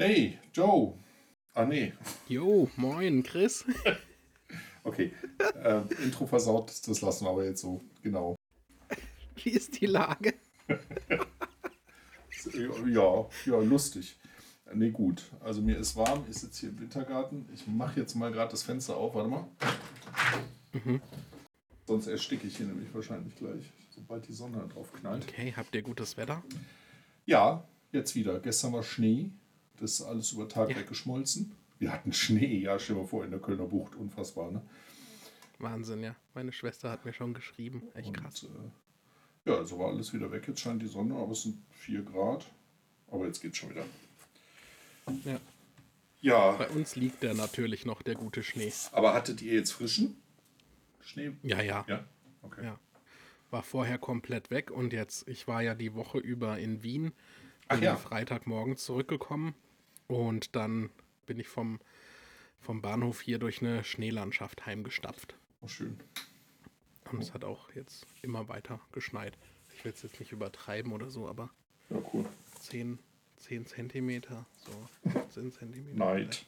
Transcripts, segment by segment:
Hey, Joe. Ah, nee. Jo, moin, Chris. Okay. Äh, Intro versaut, das lassen wir aber jetzt so. Genau. Wie ist die Lage? ja, ja, lustig. Nee, gut. Also mir ist warm, ich sitze hier im Wintergarten. Ich mache jetzt mal gerade das Fenster auf. Warte mal. Mhm. Sonst ersticke ich hier nämlich wahrscheinlich gleich, sobald die Sonne drauf knallt. Okay, habt ihr gutes Wetter? Ja, jetzt wieder. Gestern war Schnee. Das ist alles über Tag Ja. weggeschmolzen. Wir hatten Schnee, ja, stell mal vor, in der Kölner Bucht. Unfassbar, ne? Wahnsinn, ja. Meine Schwester hat mir schon geschrieben. Echt krass. Und, äh, ja, also war alles wieder weg. Jetzt scheint die Sonne, aber es sind 4 Grad. Aber jetzt geht's schon wieder. Ja. Ja, Bei uns liegt der natürlich noch, der gute Schnee. aber hattet ihr jetzt frischen Schnee? Ja, ja. Ja, okay. Ja. War vorher komplett weg und jetzt, ich war ja die Woche über in Wien. Ach Bin ja. Freitagmorgen zurückgekommen und dann bin ich vom, vom Bahnhof hier durch eine Schneelandschaft heimgestapft. Oh, schön. Und es hat auch jetzt immer weiter geschneit. Ich will es jetzt nicht übertreiben oder so, aber Ja, cool. 10, 10 Zentimeter, so 15 Zentimeter. Neid.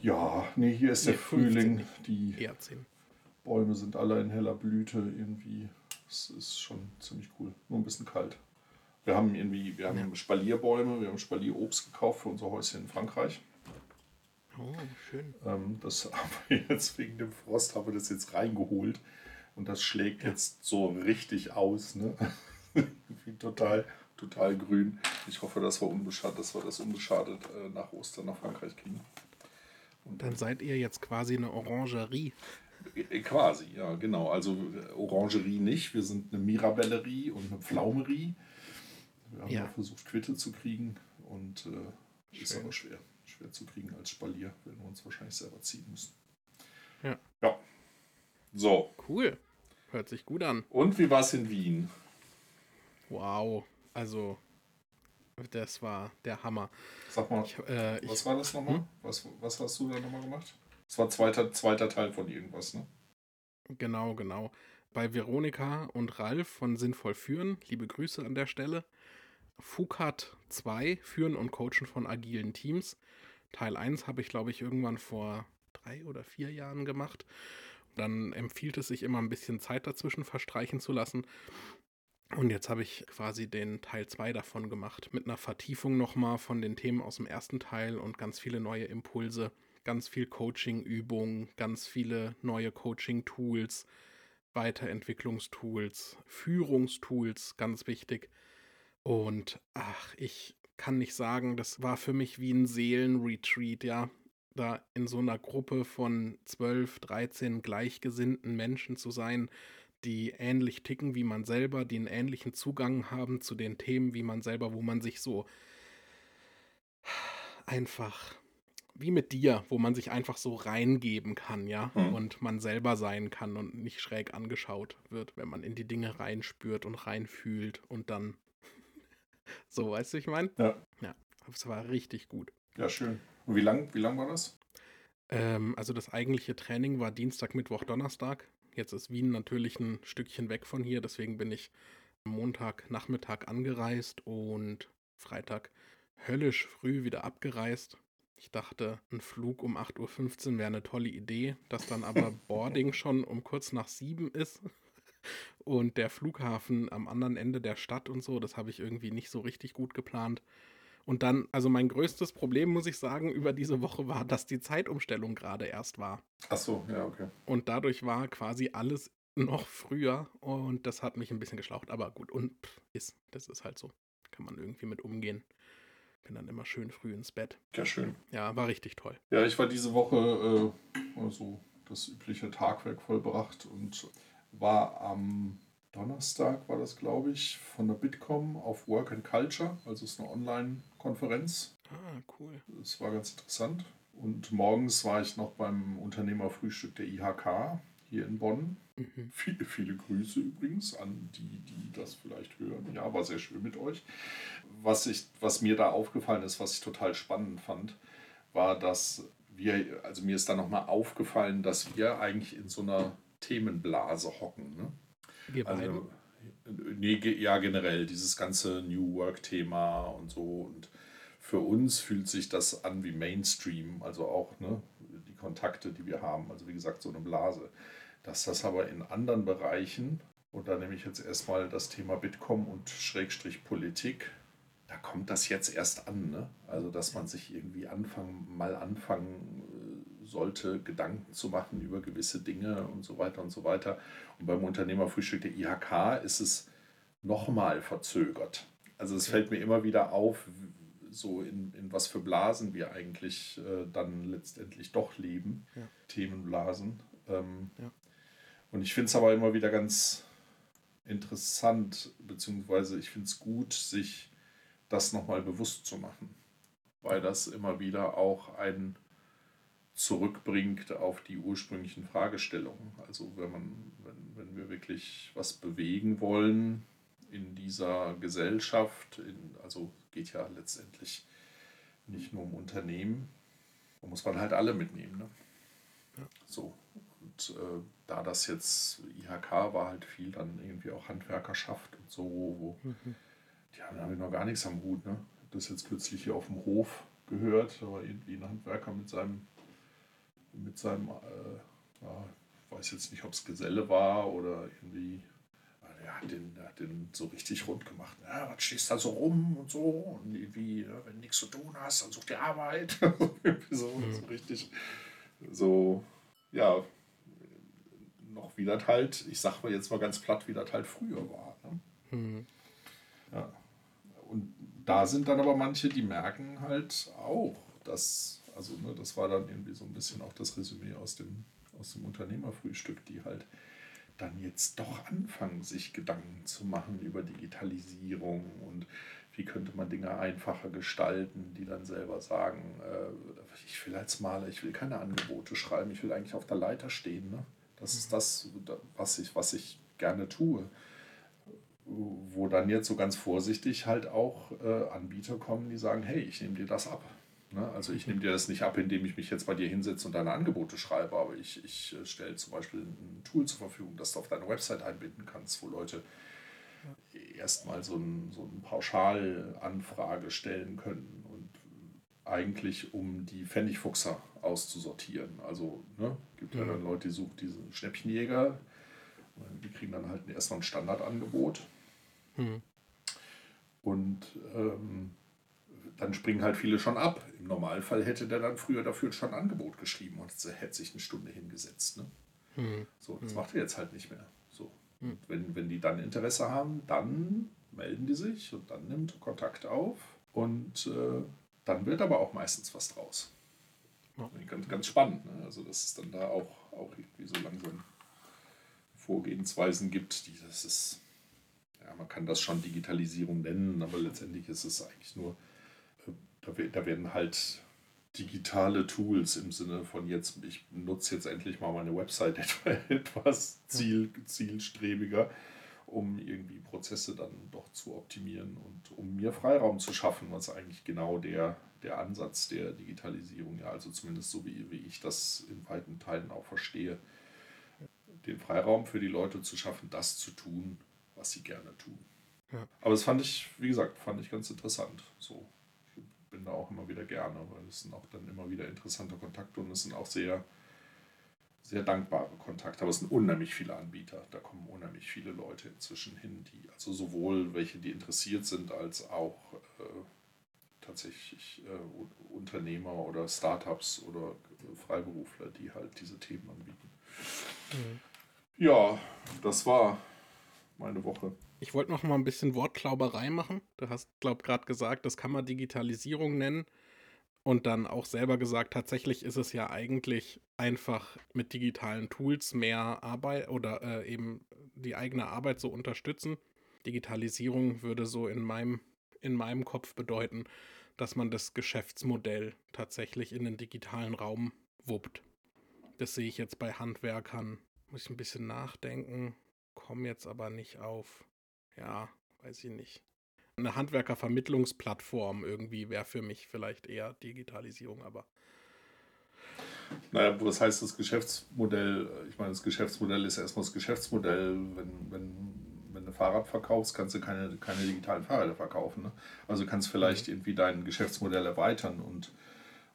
Ja, nee, hier ist der Nee, 15 Frühling. Die Eher 10. Bäume sind alle in heller Blüte irgendwie. Es ist schon ziemlich cool. Nur ein bisschen kalt. Wir haben irgendwie, wir haben Ja. Spalierbäume, wir haben Spalierobst gekauft für unser Häuschen in Frankreich. Oh, schön. Ähm, das haben wir jetzt wegen dem Frost haben wir das jetzt reingeholt. Und das schlägt jetzt so richtig aus. Ne? Total, total grün. Ich hoffe, dass wir unbeschadet, dass wir das unbeschadet äh, nach Ostern nach Frankreich kriegen. Und Dann seid ihr jetzt quasi eine Orangerie. Äh, Quasi, ja, genau. Also äh, Orangerie nicht. Wir sind eine Mirabellerie und eine Pflaumerie. Wir haben Ja. ja versucht, Quitte zu kriegen und äh, ist aber schwer. Schwer zu kriegen als Spalier, wenn wir uns wahrscheinlich selber ziehen müssen. Ja. Ja. So, Cool. Hört sich gut an. und wie war es in Wien? Wow. Also, das war der Hammer. Sag mal, Ich, äh, ich, was war das nochmal? Hm? Was, was hast du da nochmal gemacht? Das war zweiter, zweiter Teil von irgendwas, ne? Genau, genau. Bei Veronika und Ralf von Sinnvoll Führen, liebe Grüße an der Stelle. Fukat 2, Führen und Coachen von agilen Teams. Teil 1 habe ich, glaube ich, irgendwann vor drei oder vier Jahren gemacht. Dann empfiehlt es sich immer ein bisschen Zeit dazwischen verstreichen zu lassen. Und jetzt habe ich quasi den Teil 2 davon gemacht, mit einer Vertiefung nochmal von den Themen aus dem ersten Teil und ganz viele neue Impulse, ganz viel Coaching-Übungen, ganz viele neue Coaching-Tools, Weiterentwicklungstools, Führungstools, ganz wichtig. Und ach, ich kann nicht sagen, das war für mich wie ein Seelenretreat, ja. Da in so einer Gruppe von 12, 13 gleichgesinnten Menschen zu sein, die ähnlich ticken wie man selber, die einen ähnlichen Zugang haben zu den Themen wie man selber, wo man sich so einfach wie mit dir, wo man sich einfach so reingeben kann, ja, Mhm. und man selber sein kann und nicht schräg angeschaut wird, wenn man in die Dinge reinspürt und reinfühlt und dann so, weißt du, ich meine? Ja. Ja, es war richtig gut. Ja, schön. Und wie lang, wie lang war das? Ähm, also das eigentliche Training war Dienstag, Mittwoch, Donnerstag. Jetzt ist Wien natürlich ein Stückchen weg von hier, deswegen bin ich am Montag Nachmittag angereist und Freitag höllisch früh wieder abgereist. Ich dachte, ein Flug um 8.15 Uhr wäre eine tolle Idee, dass dann aber Boarding schon um kurz nach sieben ist und der Flughafen am anderen Ende der Stadt und so, das habe ich irgendwie nicht so richtig gut geplant. Und dann, also mein größtes Problem, muss ich sagen, über diese Woche war, dass die Zeitumstellung gerade erst war. Ach so, ja, okay. Und dadurch war quasi alles noch früher und das hat mich ein bisschen geschlaucht. Aber gut, und pff, ist, das ist halt so. Kann man irgendwie mit umgehen. Bin dann immer schön früh ins Bett. Ja, schön. Ja, war richtig toll. Ja, ich war diese Woche äh, also das übliche Tagwerk vollbracht und war am Donnerstag, war das glaube ich, von der Bitkom auf Work and Culture, also es ist eine Online-Konferenz. Ah, cool. Das war ganz interessant. Und morgens war ich noch beim Unternehmerfrühstück der IHK hier in Bonn. Mhm. Viele, viele Grüße übrigens an die, die das vielleicht hören. Ja, war sehr schön mit euch. Was, ich, was mir da aufgefallen ist, was ich total spannend fand, war, dass wir, also mir ist da nochmal aufgefallen, dass wir eigentlich in so einer Themenblase hocken. Ne? Wir beide. Also, nee, ge- ja, generell, dieses ganze New Work-Thema und so. Und für uns fühlt sich das an wie Mainstream, also auch ne, die Kontakte, die wir haben, also wie gesagt, so eine Blase. Dass das aber in anderen Bereichen, und da nehme ich jetzt erstmal das Thema Bitkom und Schrägstrich Politik, da kommt das jetzt erst an. Ne? Also, dass man sich irgendwie anfangen, mal anfangen sollte, Gedanken zu machen über gewisse Dinge und so weiter und so weiter. Und beim Unternehmerfrühstück der IHK ist es nochmal verzögert. Also es fällt mir immer wieder auf, so in, in was für Blasen wir eigentlich äh, dann letztendlich doch leben. Ja. Themenblasen. Ähm, ja. Und ich finde es aber immer wieder ganz interessant, beziehungsweise ich finde es gut, sich das nochmal bewusst zu machen, weil das immer wieder auch ein zurückbringt auf die ursprünglichen Fragestellungen. Also wenn man, wenn, wenn wir wirklich was bewegen wollen in dieser Gesellschaft, in, also geht ja letztendlich nicht nur um Unternehmen, da muss man halt alle mitnehmen. Ne? Ja. So. Und äh, da das jetzt IHK war halt viel dann irgendwie auch Handwerkerschaft und so, wo mhm. die haben damit noch gar nichts am Hut. Ne? Das jetzt kürzlich hier auf dem Hof gehört, war irgendwie ein Handwerker mit seinem, mit seinem, äh, ja, weiß jetzt nicht, ob es Geselle war oder irgendwie der hat den, der hat den so richtig rund gemacht. Ja, was stehst da so rum und so? Und irgendwie, ja, wenn du nichts zu tun hast, dann such dir Arbeit. so, mhm. so richtig, so, ja, noch wie das halt, ich sag mal jetzt mal ganz platt, wie das halt früher war. Ne? Mhm. Ja. Und da sind dann aber manche, die merken halt auch, dass, also ne, das war dann irgendwie so ein bisschen auch das Resümee aus dem, aus dem Unternehmerfrühstück, die halt dann jetzt doch anfangen, sich Gedanken zu machen über Digitalisierung und wie könnte man Dinge einfacher gestalten, die dann selber sagen, äh, ich will als Maler, ich will keine Angebote schreiben, ich will eigentlich auf der Leiter stehen. Ne? Das ist das, was ich, was ich gerne tue. Wo dann jetzt so ganz vorsichtig halt auch äh, Anbieter kommen, die sagen, hey, ich nehme dir das ab. Ne? Also ich nehme dir das nicht ab, indem ich mich jetzt bei dir hinsetze und deine Angebote schreibe, aber ich, ich äh, stelle zum Beispiel ein Tool zur Verfügung, das du auf deine Website einbinden kannst, wo Leute erstmal so, ein, so eine Pauschalanfrage stellen können und eigentlich um die Pfennigfuchser auszusortieren. Also ne, gibt ja dann Leute, die suchen diesen Schnäppchenjäger, die kriegen dann halt erstmal ein Standardangebot. Mhm. Und ähm, dann springen halt viele schon ab. Im Normalfall hätte der dann früher dafür schon ein Angebot geschrieben und hätte sich eine Stunde hingesetzt. Ne? Hm. So, das hm. macht er jetzt halt nicht mehr. So. Hm. Wenn, wenn die dann Interesse haben, dann melden die sich und dann nimmt Kontakt auf und äh, dann wird aber auch meistens was draus. Ja. Ganz, ganz spannend. Ne? Also, dass es dann da auch, auch irgendwie so langsam Vorgehensweisen gibt, die das ist, ja, man kann das schon Digitalisierung nennen, aber letztendlich ist es eigentlich nur da, da werden halt digitale Tools im Sinne von jetzt, ich nutze jetzt endlich mal meine Website etwas ziel, zielstrebiger, um irgendwie Prozesse dann doch zu optimieren und um mir Freiraum zu schaffen, was eigentlich genau der, der Ansatz der Digitalisierung, ja, also zumindest so wie, wie ich das in weiten Teilen auch verstehe, den Freiraum für die Leute zu schaffen, das zu tun, was sie gerne tun. Ja. Aber das fand ich, wie gesagt, fand ich ganz interessant. So bin da auch immer wieder gerne, weil es sind auch dann immer wieder interessante Kontakte und es sind auch sehr, sehr dankbare Kontakte. Aber es sind unheimlich viele Anbieter. Da kommen unheimlich viele Leute inzwischen hin, die, also sowohl welche, die interessiert sind, als auch äh, tatsächlich äh, Unternehmer oder Startups oder Freiberufler, die halt diese Themen anbieten. Mhm. Ja, das war meine Woche. Ich wollte noch mal ein bisschen Wortklauberei machen. Du hast, glaube ich, gerade gesagt, das kann man Digitalisierung nennen. Und dann auch selber gesagt, tatsächlich ist es ja eigentlich einfach mit digitalen Tools mehr Arbeit oder äh, eben die eigene Arbeit so unterstützen. Digitalisierung würde so in meinem, in meinem Kopf bedeuten, dass man das Geschäftsmodell tatsächlich in den digitalen Raum wuppt. Das sehe ich jetzt bei Handwerkern. Muss ich ein bisschen nachdenken, komme jetzt aber nicht auf ja, weiß ich nicht. Eine Handwerkervermittlungsplattform irgendwie wäre für mich vielleicht eher Digitalisierung, aber. Naja, was heißt das Geschäftsmodell? Ich meine, das Geschäftsmodell ist erstmal das Geschäftsmodell. Wenn, wenn, wenn eine Fahrrad verkaufst, kannst du keine, keine digitalen Fahrräder verkaufen. Ne? Also kannst vielleicht mhm. irgendwie dein Geschäftsmodell erweitern und,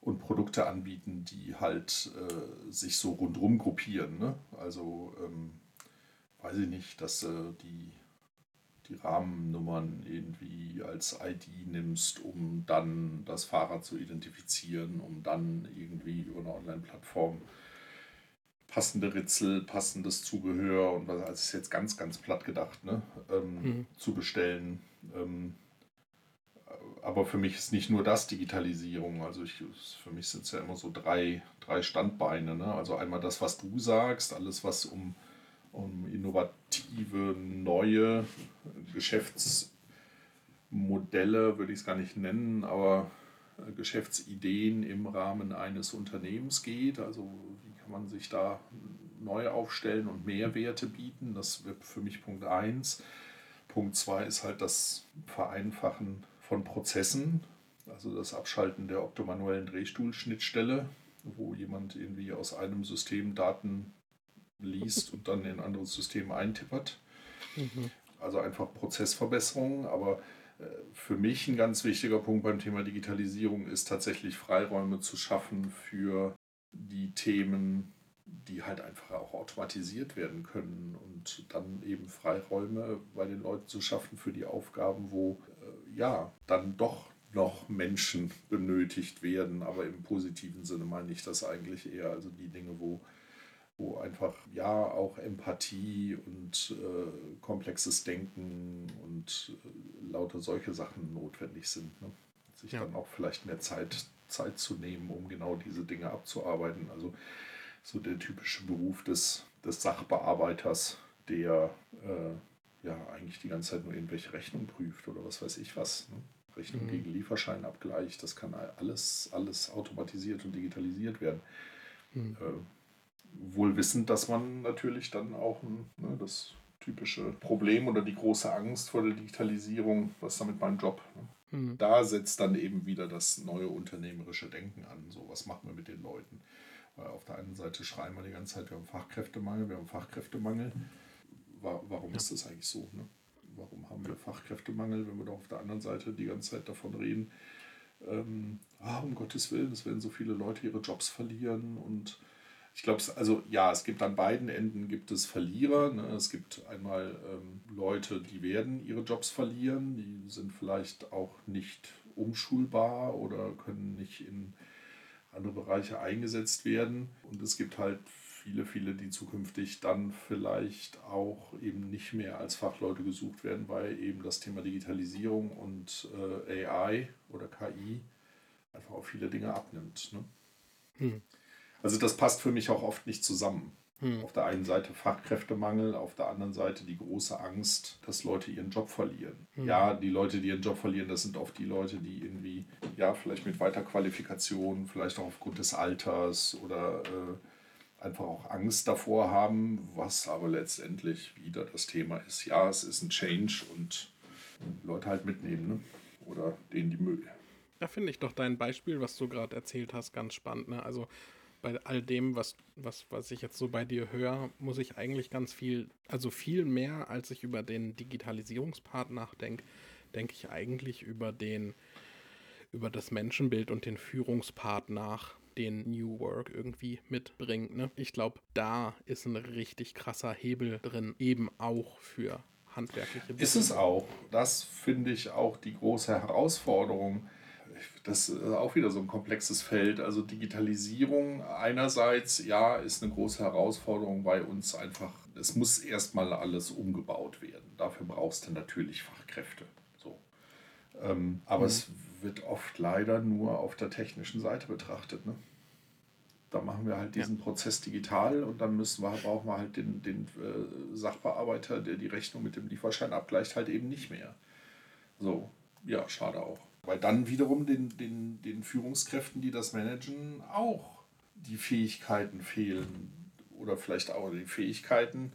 und Produkte anbieten, die halt äh, sich so rundrum gruppieren. Ne? Also ähm, weiß ich nicht, dass äh, die die Rahmennummern irgendwie als ID nimmst, um dann das Fahrrad zu identifizieren, um dann irgendwie über eine Online-Plattform passende Ritzel, passendes Zubehör und was, also ist jetzt ganz, ganz platt gedacht, ne, ähm, mhm. zu bestellen. Ähm, aber für mich ist nicht nur das Digitalisierung. Also ich, für mich sind es ja immer so drei, drei Standbeine. Ne? Also einmal das, was du sagst, alles, was um um innovative, neue Geschäftsmodelle, würde ich es gar nicht nennen, aber äh, Geschäftsideen im Rahmen eines Unternehmens geht. Also wie kann man sich da neu aufstellen und Mehrwerte bieten? Das wird für mich Punkt 1. Punkt 2 ist halt das Vereinfachen von Prozessen, also das Abschalten der optomanuellen Drehstuhlschnittstelle, wo jemand irgendwie aus einem System Daten liest und dann in ein anderes System eintippert. Mhm. Also einfach Prozessverbesserungen. Aber äh, für mich ein ganz wichtiger Punkt beim Thema Digitalisierung ist tatsächlich Freiräume zu schaffen für die Themen, die halt einfach auch automatisiert werden können und dann eben Freiräume bei den Leuten zu schaffen für die Aufgaben, wo äh, ja dann doch noch Menschen benötigt werden, aber im positiven Sinne meine ich das eigentlich eher, also die Dinge, wo wo einfach ja auch Empathie und äh, komplexes Denken und äh, lauter solche Sachen notwendig sind. Ne? Sich ja. dann auch vielleicht mehr Zeit, Zeit zu nehmen, um genau diese Dinge abzuarbeiten. Also so der typische Beruf des, des Sachbearbeiters, der äh, ja eigentlich die ganze Zeit nur irgendwelche Rechnungen prüft oder was weiß ich was. Ne? Rechnung mhm. gegen Lieferscheinabgleich, das kann alles, alles automatisiert und digitalisiert werden. Mhm. Wohl wissend, dass man natürlich dann auch ne, das typische Problem oder die große Angst vor der Digitalisierung, was damit mein Job. Ne? Mhm. Da setzt dann eben wieder das neue unternehmerische Denken an. So, was machen wir mit den Leuten? Weil auf der einen Seite schreien wir die ganze Zeit, wir haben Fachkräftemangel, wir haben Fachkräftemangel. Warum ja. ist das eigentlich so? Ne? Warum haben wir Fachkräftemangel, wenn wir doch auf der anderen Seite die ganze Zeit davon reden, ähm, ah, um Gottes Willen, es werden so viele Leute ihre Jobs verlieren und ich glaube, also ja, es gibt an beiden Enden gibt es Verlierer. Ne? Es gibt einmal ähm, Leute, die werden ihre Jobs verlieren, die sind vielleicht auch nicht umschulbar oder können nicht in andere Bereiche eingesetzt werden. Und es gibt halt viele, viele, die zukünftig dann vielleicht auch eben nicht mehr als Fachleute gesucht werden, weil eben das Thema Digitalisierung und äh, AI oder KI einfach auch viele Dinge abnimmt. Ne? Hm. Also das passt für mich auch oft nicht zusammen. Hm. Auf der einen Seite Fachkräftemangel, auf der anderen Seite die große Angst, dass Leute ihren Job verlieren. Hm. Ja, die Leute, die ihren Job verlieren, das sind oft die Leute, die irgendwie, ja, vielleicht mit Weiterqualifikation, vielleicht auch aufgrund des Alters oder äh, einfach auch Angst davor haben, was aber letztendlich wieder das Thema ist. Ja, es ist ein Change und Leute halt mitnehmen ne? oder denen die Müll. Da finde ich doch dein Beispiel, was du gerade erzählt hast, ganz spannend. Ne? Also bei all dem, was, was, was ich jetzt so bei dir höre, muss ich eigentlich ganz viel, also viel mehr, als ich über den Digitalisierungspart nachdenke, denke ich eigentlich über den, über das Menschenbild und den Führungspart nach, den New Work irgendwie mitbringt. Ne? Ich glaube, da ist ein richtig krasser Hebel drin, eben auch für handwerkliche Ist es auch. Das finde ich auch die große Herausforderung das ist auch wieder so ein komplexes Feld. Also Digitalisierung einerseits, ja, ist eine große Herausforderung bei uns einfach. Es muss erstmal alles umgebaut werden. Dafür brauchst du natürlich Fachkräfte. So. Ähm, aber mhm. es wird oft leider nur auf der technischen Seite betrachtet. Ne? Da machen wir halt diesen ja. Prozess digital und dann müssen wir, brauchen wir halt den, den äh, Sachbearbeiter, der die Rechnung mit dem Lieferschein abgleicht, halt eben nicht mehr. So, ja, schade auch. Weil dann wiederum den, den, den Führungskräften, die das managen, auch die Fähigkeiten fehlen. Oder vielleicht auch die Fähigkeiten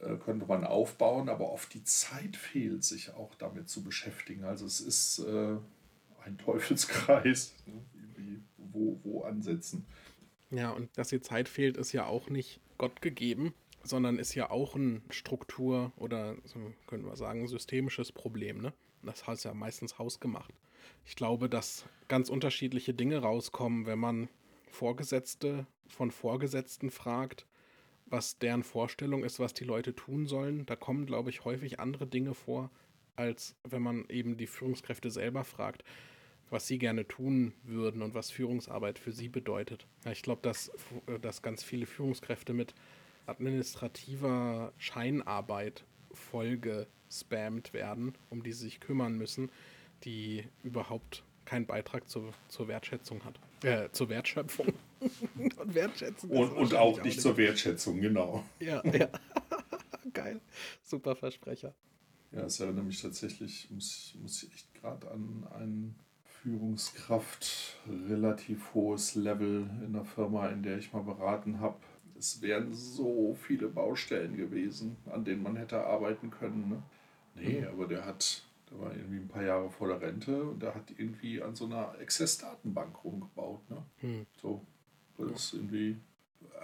äh, könnte man aufbauen, aber oft die Zeit fehlt, sich auch damit zu beschäftigen. Also es ist äh, ein Teufelskreis, ne? wo, wo ansetzen. Ja, und dass die Zeit fehlt, ist ja auch nicht Gott gegeben, sondern ist ja auch ein Struktur- oder, so können wir sagen, systemisches Problem. Ne? Das ist ja meistens hausgemacht. Ich glaube, dass ganz unterschiedliche Dinge rauskommen, wenn man Vorgesetzte von Vorgesetzten fragt, was deren Vorstellung ist, was die Leute tun sollen. Da kommen, glaube ich, häufig andere Dinge vor, als wenn man eben die Führungskräfte selber fragt, was sie gerne tun würden und was Führungsarbeit für sie bedeutet. Ich glaube, dass, dass ganz viele Führungskräfte mit administrativer Scheinarbeit vollgespammt werden, um die sie sich kümmern müssen, die überhaupt keinen Beitrag zur, zur Wertschätzung hat. Äh, zur Wertschöpfung. und Wertschätzung. Und, und auch, nicht zur Wertschätzung, genau. Ja, ja. Geil. Super Versprecher. Ja, es erinnert mich tatsächlich, muss, muss ich echt gerade an ein Führungskraft, relativ hohes Level in der Firma, in der ich mal beraten habe. Es wären so viele Baustellen gewesen, an denen man hätte arbeiten können. Ne? Nee, mhm. aber der hat der war irgendwie ein paar Jahre vor der Rente und der hat irgendwie an so einer Access-Datenbank rumgebaut. Ne? Hm. So, das ist irgendwie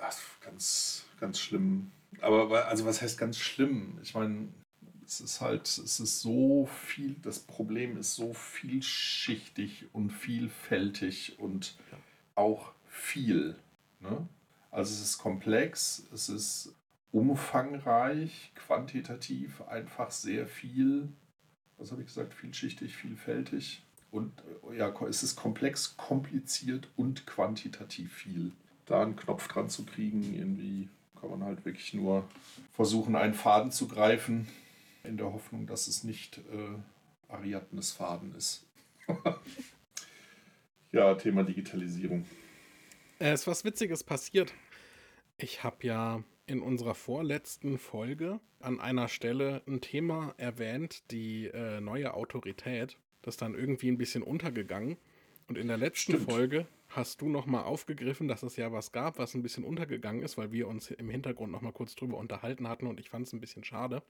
ach, ganz, ganz schlimm. Aber also was heißt ganz schlimm? Ich meine, es ist halt, es ist so viel, das Problem ist so vielschichtig und vielfältig und auch viel. Ne? Also es ist komplex, es ist umfangreich, quantitativ einfach sehr viel was habe ich gesagt, vielschichtig, vielfältig. Und äh, ja, es ist komplex, kompliziert und quantitativ viel. Da einen Knopf dran zu kriegen, irgendwie kann man halt wirklich nur versuchen, einen Faden zu greifen, in der Hoffnung, dass es nicht äh, Ariadnes Faden ist. ja, Thema Digitalisierung. Es ist was Witziges passiert. Ich habe ja in unserer vorletzten Folge an einer Stelle ein Thema erwähnt, die äh, neue Autorität. Das ist dann irgendwie ein bisschen untergegangen. Und in der letzten Stimmt. Folge hast du nochmal aufgegriffen, dass es ja was gab, was ein bisschen untergegangen ist, weil wir uns im Hintergrund nochmal kurz drüber unterhalten hatten und ich fand es ein bisschen schade.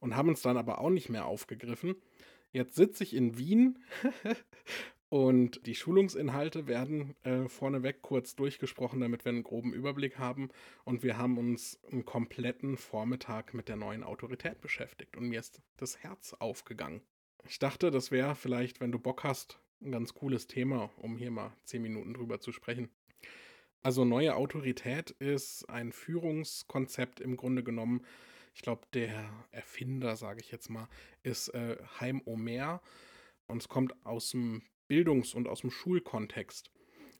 Und haben uns dann aber auch nicht mehr aufgegriffen. Jetzt sitze ich in Wien Und die Schulungsinhalte werden äh, vorneweg kurz durchgesprochen, damit wir einen groben Überblick haben. Und wir haben uns einen kompletten Vormittag mit der neuen Autorität beschäftigt. Und mir ist das Herz aufgegangen. Ich dachte, das wäre vielleicht, wenn du Bock hast, ein ganz cooles Thema, um hier mal zehn Minuten drüber zu sprechen. Also neue Autorität ist ein Führungskonzept im Grunde genommen. Ich glaube, der Erfinder, sage ich jetzt mal, ist äh, Heim Omer. Und es kommt aus dem Bildungs- und aus dem Schulkontext.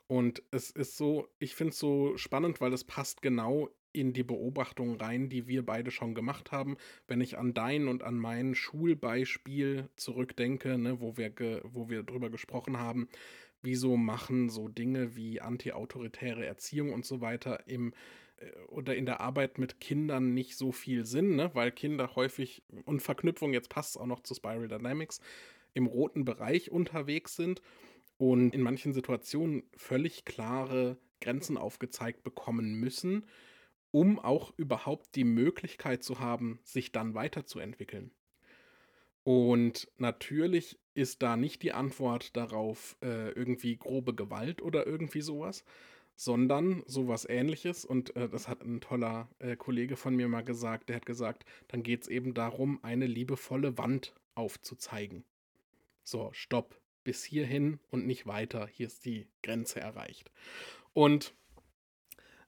Und es ist so, ich finde es so spannend, weil es passt genau in die Beobachtung rein, die wir beide schon gemacht haben. Wenn ich an dein und an mein Schulbeispiel zurückdenke, ne, wo, wir ge, wo wir drüber gesprochen haben, wieso machen so Dinge wie antiautoritäre Erziehung und so weiter im äh, oder in der Arbeit mit Kindern nicht so viel Sinn, ne? weil Kinder häufig und Verknüpfung, jetzt passt es auch noch zu Spiral Dynamics, im roten Bereich unterwegs sind und in manchen Situationen völlig klare Grenzen aufgezeigt bekommen müssen, um auch überhaupt die Möglichkeit zu haben, sich dann weiterzuentwickeln. Und natürlich ist da nicht die Antwort darauf äh, irgendwie grobe Gewalt oder irgendwie sowas, sondern sowas ähnliches. Und äh, das hat ein toller äh, Kollege von mir mal gesagt, der hat gesagt, dann geht es eben darum, eine liebevolle Wand aufzuzeigen. So, stopp. Bis hierhin und nicht weiter. Hier ist die Grenze erreicht. Und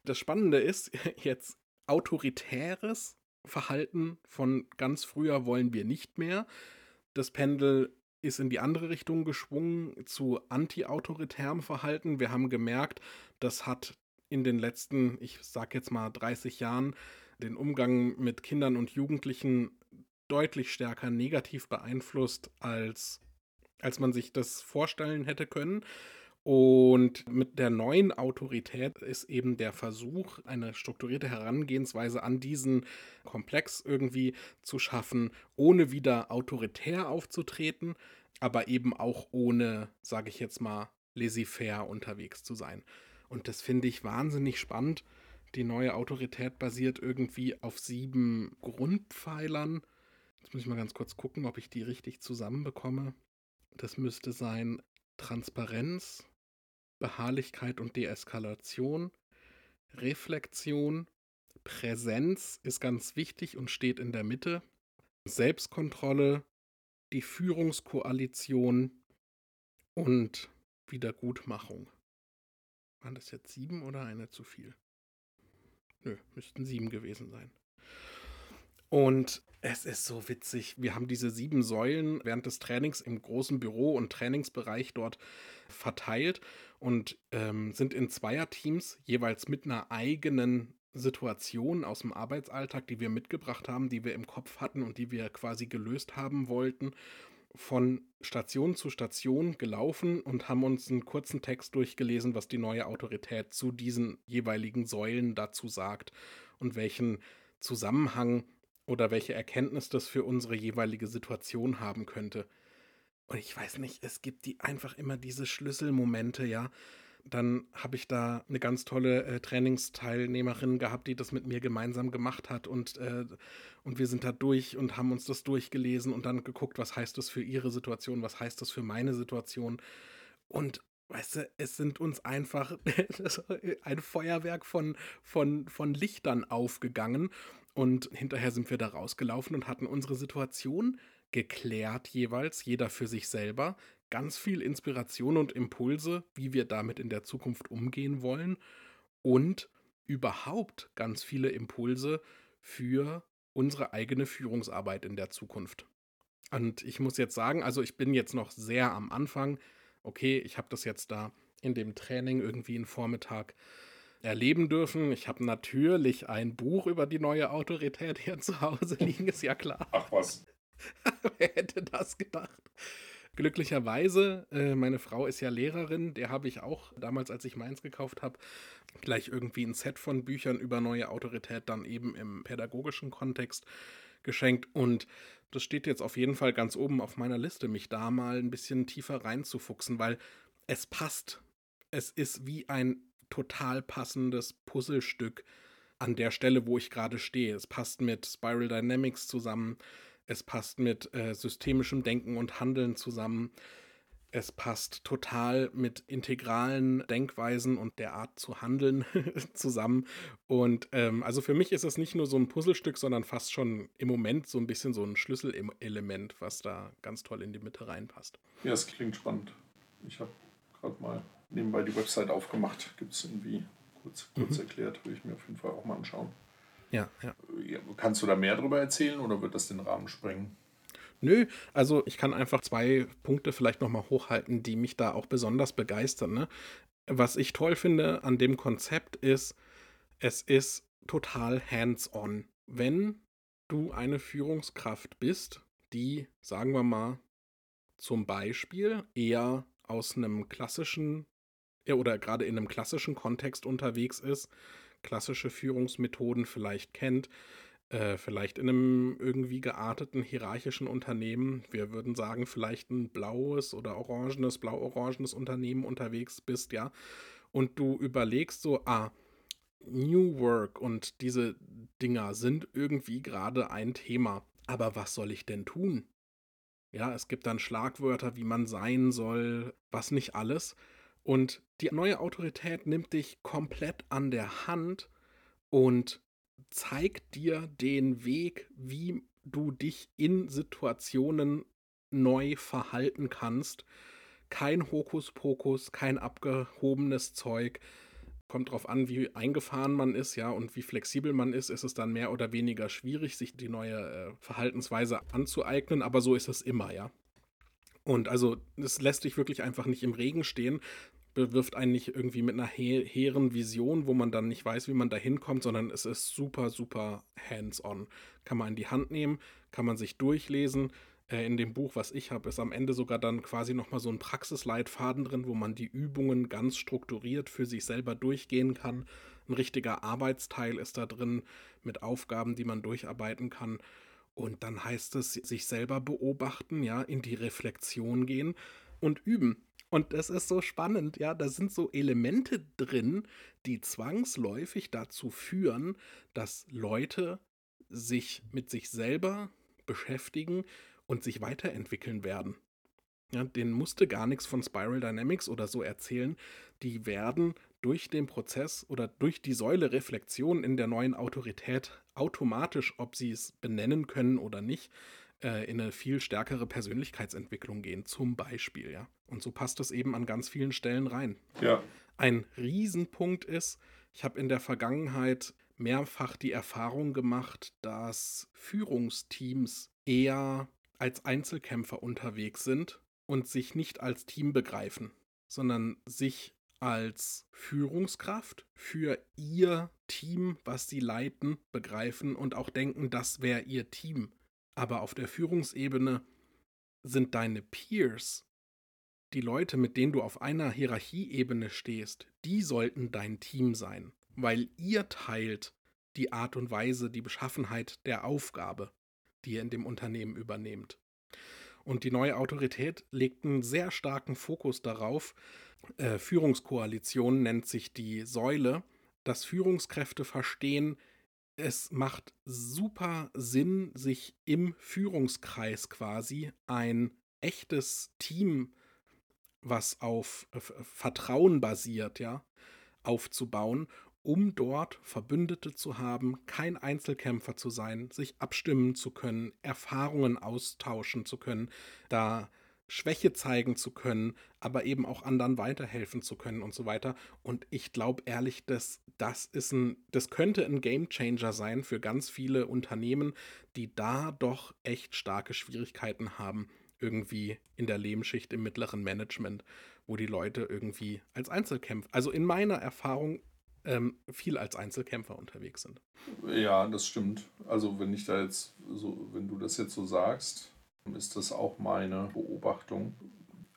das Spannende ist jetzt autoritäres Verhalten von ganz früher wollen wir nicht mehr. Das Pendel ist in die andere Richtung geschwungen zu anti-autoritärem Verhalten. Wir haben gemerkt, das hat in den letzten, ich sag jetzt mal 30 Jahren, den Umgang mit Kindern und Jugendlichen deutlich stärker negativ beeinflusst als als man sich das vorstellen hätte können. Und mit der neuen Autorität ist eben der Versuch, eine strukturierte Herangehensweise an diesen Komplex irgendwie zu schaffen, ohne wieder autoritär aufzutreten, aber eben auch ohne, sage ich jetzt mal, laissez-faire unterwegs zu sein. Und das finde ich wahnsinnig spannend. Die neue Autorität basiert irgendwie auf sieben Grundpfeilern. Jetzt muss ich mal ganz kurz gucken, ob ich die richtig zusammenbekomme. Das müsste sein Transparenz, Beharrlichkeit und Deeskalation, Reflexion, Präsenz ist ganz wichtig und steht in der Mitte. Selbstkontrolle, die Führungskoalition und Wiedergutmachung. Waren das jetzt sieben oder eine zu viel? Nö, müssten sieben gewesen sein. Und es ist so witzig. Wir haben diese sieben Säulen während des Trainings im großen Büro und Trainingsbereich dort verteilt und ähm, sind in Zweierteams jeweils mit einer eigenen Situation aus dem Arbeitsalltag, die wir mitgebracht haben, die wir im Kopf hatten und die wir quasi gelöst haben wollten, von Station zu Station gelaufen und haben uns einen kurzen Text durchgelesen, was die neue Autorität zu diesen jeweiligen Säulen dazu sagt und welchen Zusammenhang oder welche Erkenntnis das für unsere jeweilige Situation haben könnte. Und ich weiß nicht, es gibt die einfach immer diese Schlüsselmomente, ja. Dann habe ich da eine ganz tolle äh, Trainingsteilnehmerin gehabt, die das mit mir gemeinsam gemacht hat und, äh, und wir sind da durch und haben uns das durchgelesen und dann geguckt, was heißt das für ihre Situation, was heißt das für meine Situation. Und weißt du, es sind uns einfach ein Feuerwerk von, von, von Lichtern aufgegangen und hinterher sind wir da rausgelaufen und hatten unsere Situation geklärt jeweils, jeder für sich selber. Ganz viel Inspiration und Impulse, wie wir damit in der Zukunft umgehen wollen. Und überhaupt ganz viele Impulse für unsere eigene Führungsarbeit in der Zukunft. Und ich muss jetzt sagen, also ich bin jetzt noch sehr am Anfang. Okay, ich habe das jetzt da in dem Training irgendwie einen Vormittag erleben dürfen. Ich habe natürlich ein Buch über die neue Autorität hier zu Hause liegen, ist ja klar. Ach was. Wer hätte das gedacht? Glücklicherweise, äh, meine Frau ist ja Lehrerin, der habe ich auch damals, als ich meins gekauft habe, gleich irgendwie ein Set von Büchern über neue Autorität dann eben im pädagogischen Kontext geschenkt und das steht jetzt auf jeden Fall ganz oben auf meiner Liste, mich da mal ein bisschen tiefer reinzufuchsen, weil es passt. Es ist wie ein total passendes Puzzlestück an der Stelle, wo ich gerade stehe. Es passt mit Spiral Dynamics zusammen. Es passt mit äh, systemischem Denken und Handeln zusammen. Es passt total mit integralen Denkweisen und der Art zu handeln zusammen. Und ähm, also für mich ist es nicht nur so ein Puzzlestück, sondern fast schon im Moment so ein bisschen so ein Schlüsselelement, was da ganz toll in die Mitte reinpasst. Ja, es klingt spannend. Ich habe gerade mal nebenbei die Website aufgemacht. Gibt es irgendwie kurz, kurz mhm. erklärt, würde ich mir auf jeden Fall auch mal anschauen. Ja, ja. Kannst du da mehr darüber erzählen oder wird das den Rahmen sprengen? Nö, also ich kann einfach zwei Punkte vielleicht nochmal hochhalten, die mich da auch besonders begeistern. Ne? Was ich toll finde an dem Konzept ist, es ist total hands-on. Wenn du eine Führungskraft bist, die, sagen wir mal, zum Beispiel eher aus einem klassischen oder gerade in einem klassischen Kontext unterwegs ist, klassische Führungsmethoden vielleicht kennt, äh, vielleicht in einem irgendwie gearteten hierarchischen Unternehmen, wir würden sagen, vielleicht ein blaues oder orangenes, blau-orangenes Unternehmen unterwegs bist, ja, und du überlegst so, ah, New Work und diese Dinger sind irgendwie gerade ein Thema. Aber was soll ich denn tun? Ja, es gibt dann Schlagwörter, wie man sein soll, was nicht alles. Und die neue Autorität nimmt dich komplett an der Hand und zeigt dir den Weg, wie du dich in Situationen neu verhalten kannst. Kein Hokuspokus, kein abgehobenes Zeug. Kommt drauf an, wie eingefahren man ist, ja, und wie flexibel man ist, ist es dann mehr oder weniger schwierig, sich die neue äh, Verhaltensweise anzueignen, aber so ist es immer, ja. Und also, es lässt dich wirklich einfach nicht im Regen stehen, bewirft einen nicht irgendwie mit einer he hehren Vision, wo man dann nicht weiß, wie man da hinkommt, sondern es ist super, super hands-on. Kann man in die Hand nehmen, kann man sich durchlesen. Äh, in dem Buch, was ich habe, ist am Ende sogar dann quasi nochmal so ein Praxisleitfaden drin, wo man die Übungen ganz strukturiert für sich selber durchgehen kann. Ein richtiger Arbeitsteil ist da drin mit Aufgaben, die man durcharbeiten kann. Und dann heißt es, sich selber beobachten, ja, in die Reflexion gehen und üben. Und das ist so spannend, ja, da sind so Elemente drin, die zwangsläufig dazu führen, dass Leute sich mit sich selber beschäftigen und sich weiterentwickeln werden. Ja, denen musste gar nichts von Spiral Dynamics oder so erzählen. Die werden durch den Prozess oder durch die Säule Reflexion in der neuen Autorität automatisch, ob sie es benennen können oder nicht, äh, in eine viel stärkere Persönlichkeitsentwicklung gehen, zum Beispiel, ja. Und so passt es eben an ganz vielen Stellen rein. Ja. Ein Riesenpunkt ist, ich habe in der Vergangenheit mehrfach die Erfahrung gemacht, dass Führungsteams eher als Einzelkämpfer unterwegs sind und sich nicht als Team begreifen, sondern sich als Führungskraft für ihr Team, was sie leiten, begreifen und auch denken, das wäre ihr Team. Aber auf der Führungsebene sind deine Peers, die Leute, mit denen du auf einer Hierarchieebene stehst, die sollten dein Team sein, weil ihr teilt die Art und Weise, die Beschaffenheit der Aufgabe, die ihr in dem Unternehmen übernehmt. Und die neue Autorität legt einen sehr starken Fokus darauf. Äh, Führungskoalition nennt sich die Säule, dass Führungskräfte verstehen, es macht super Sinn, sich im Führungskreis quasi ein echtes Team, was auf Vertrauen basiert, ja, aufzubauen um dort Verbündete zu haben, kein Einzelkämpfer zu sein, sich abstimmen zu können, Erfahrungen austauschen zu können, da Schwäche zeigen zu können, aber eben auch anderen weiterhelfen zu können und so weiter. Und ich glaube ehrlich, dass das ist ein, das könnte ein Gamechanger sein für ganz viele Unternehmen, die da doch echt starke Schwierigkeiten haben, irgendwie in der Lehmschicht im mittleren Management, wo die Leute irgendwie als Einzelkämpfer, also in meiner Erfahrung ähm, viel als Einzelkämpfer unterwegs sind. Ja, das stimmt. Also wenn ich da jetzt so, wenn du das jetzt so sagst, ist das auch meine Beobachtung.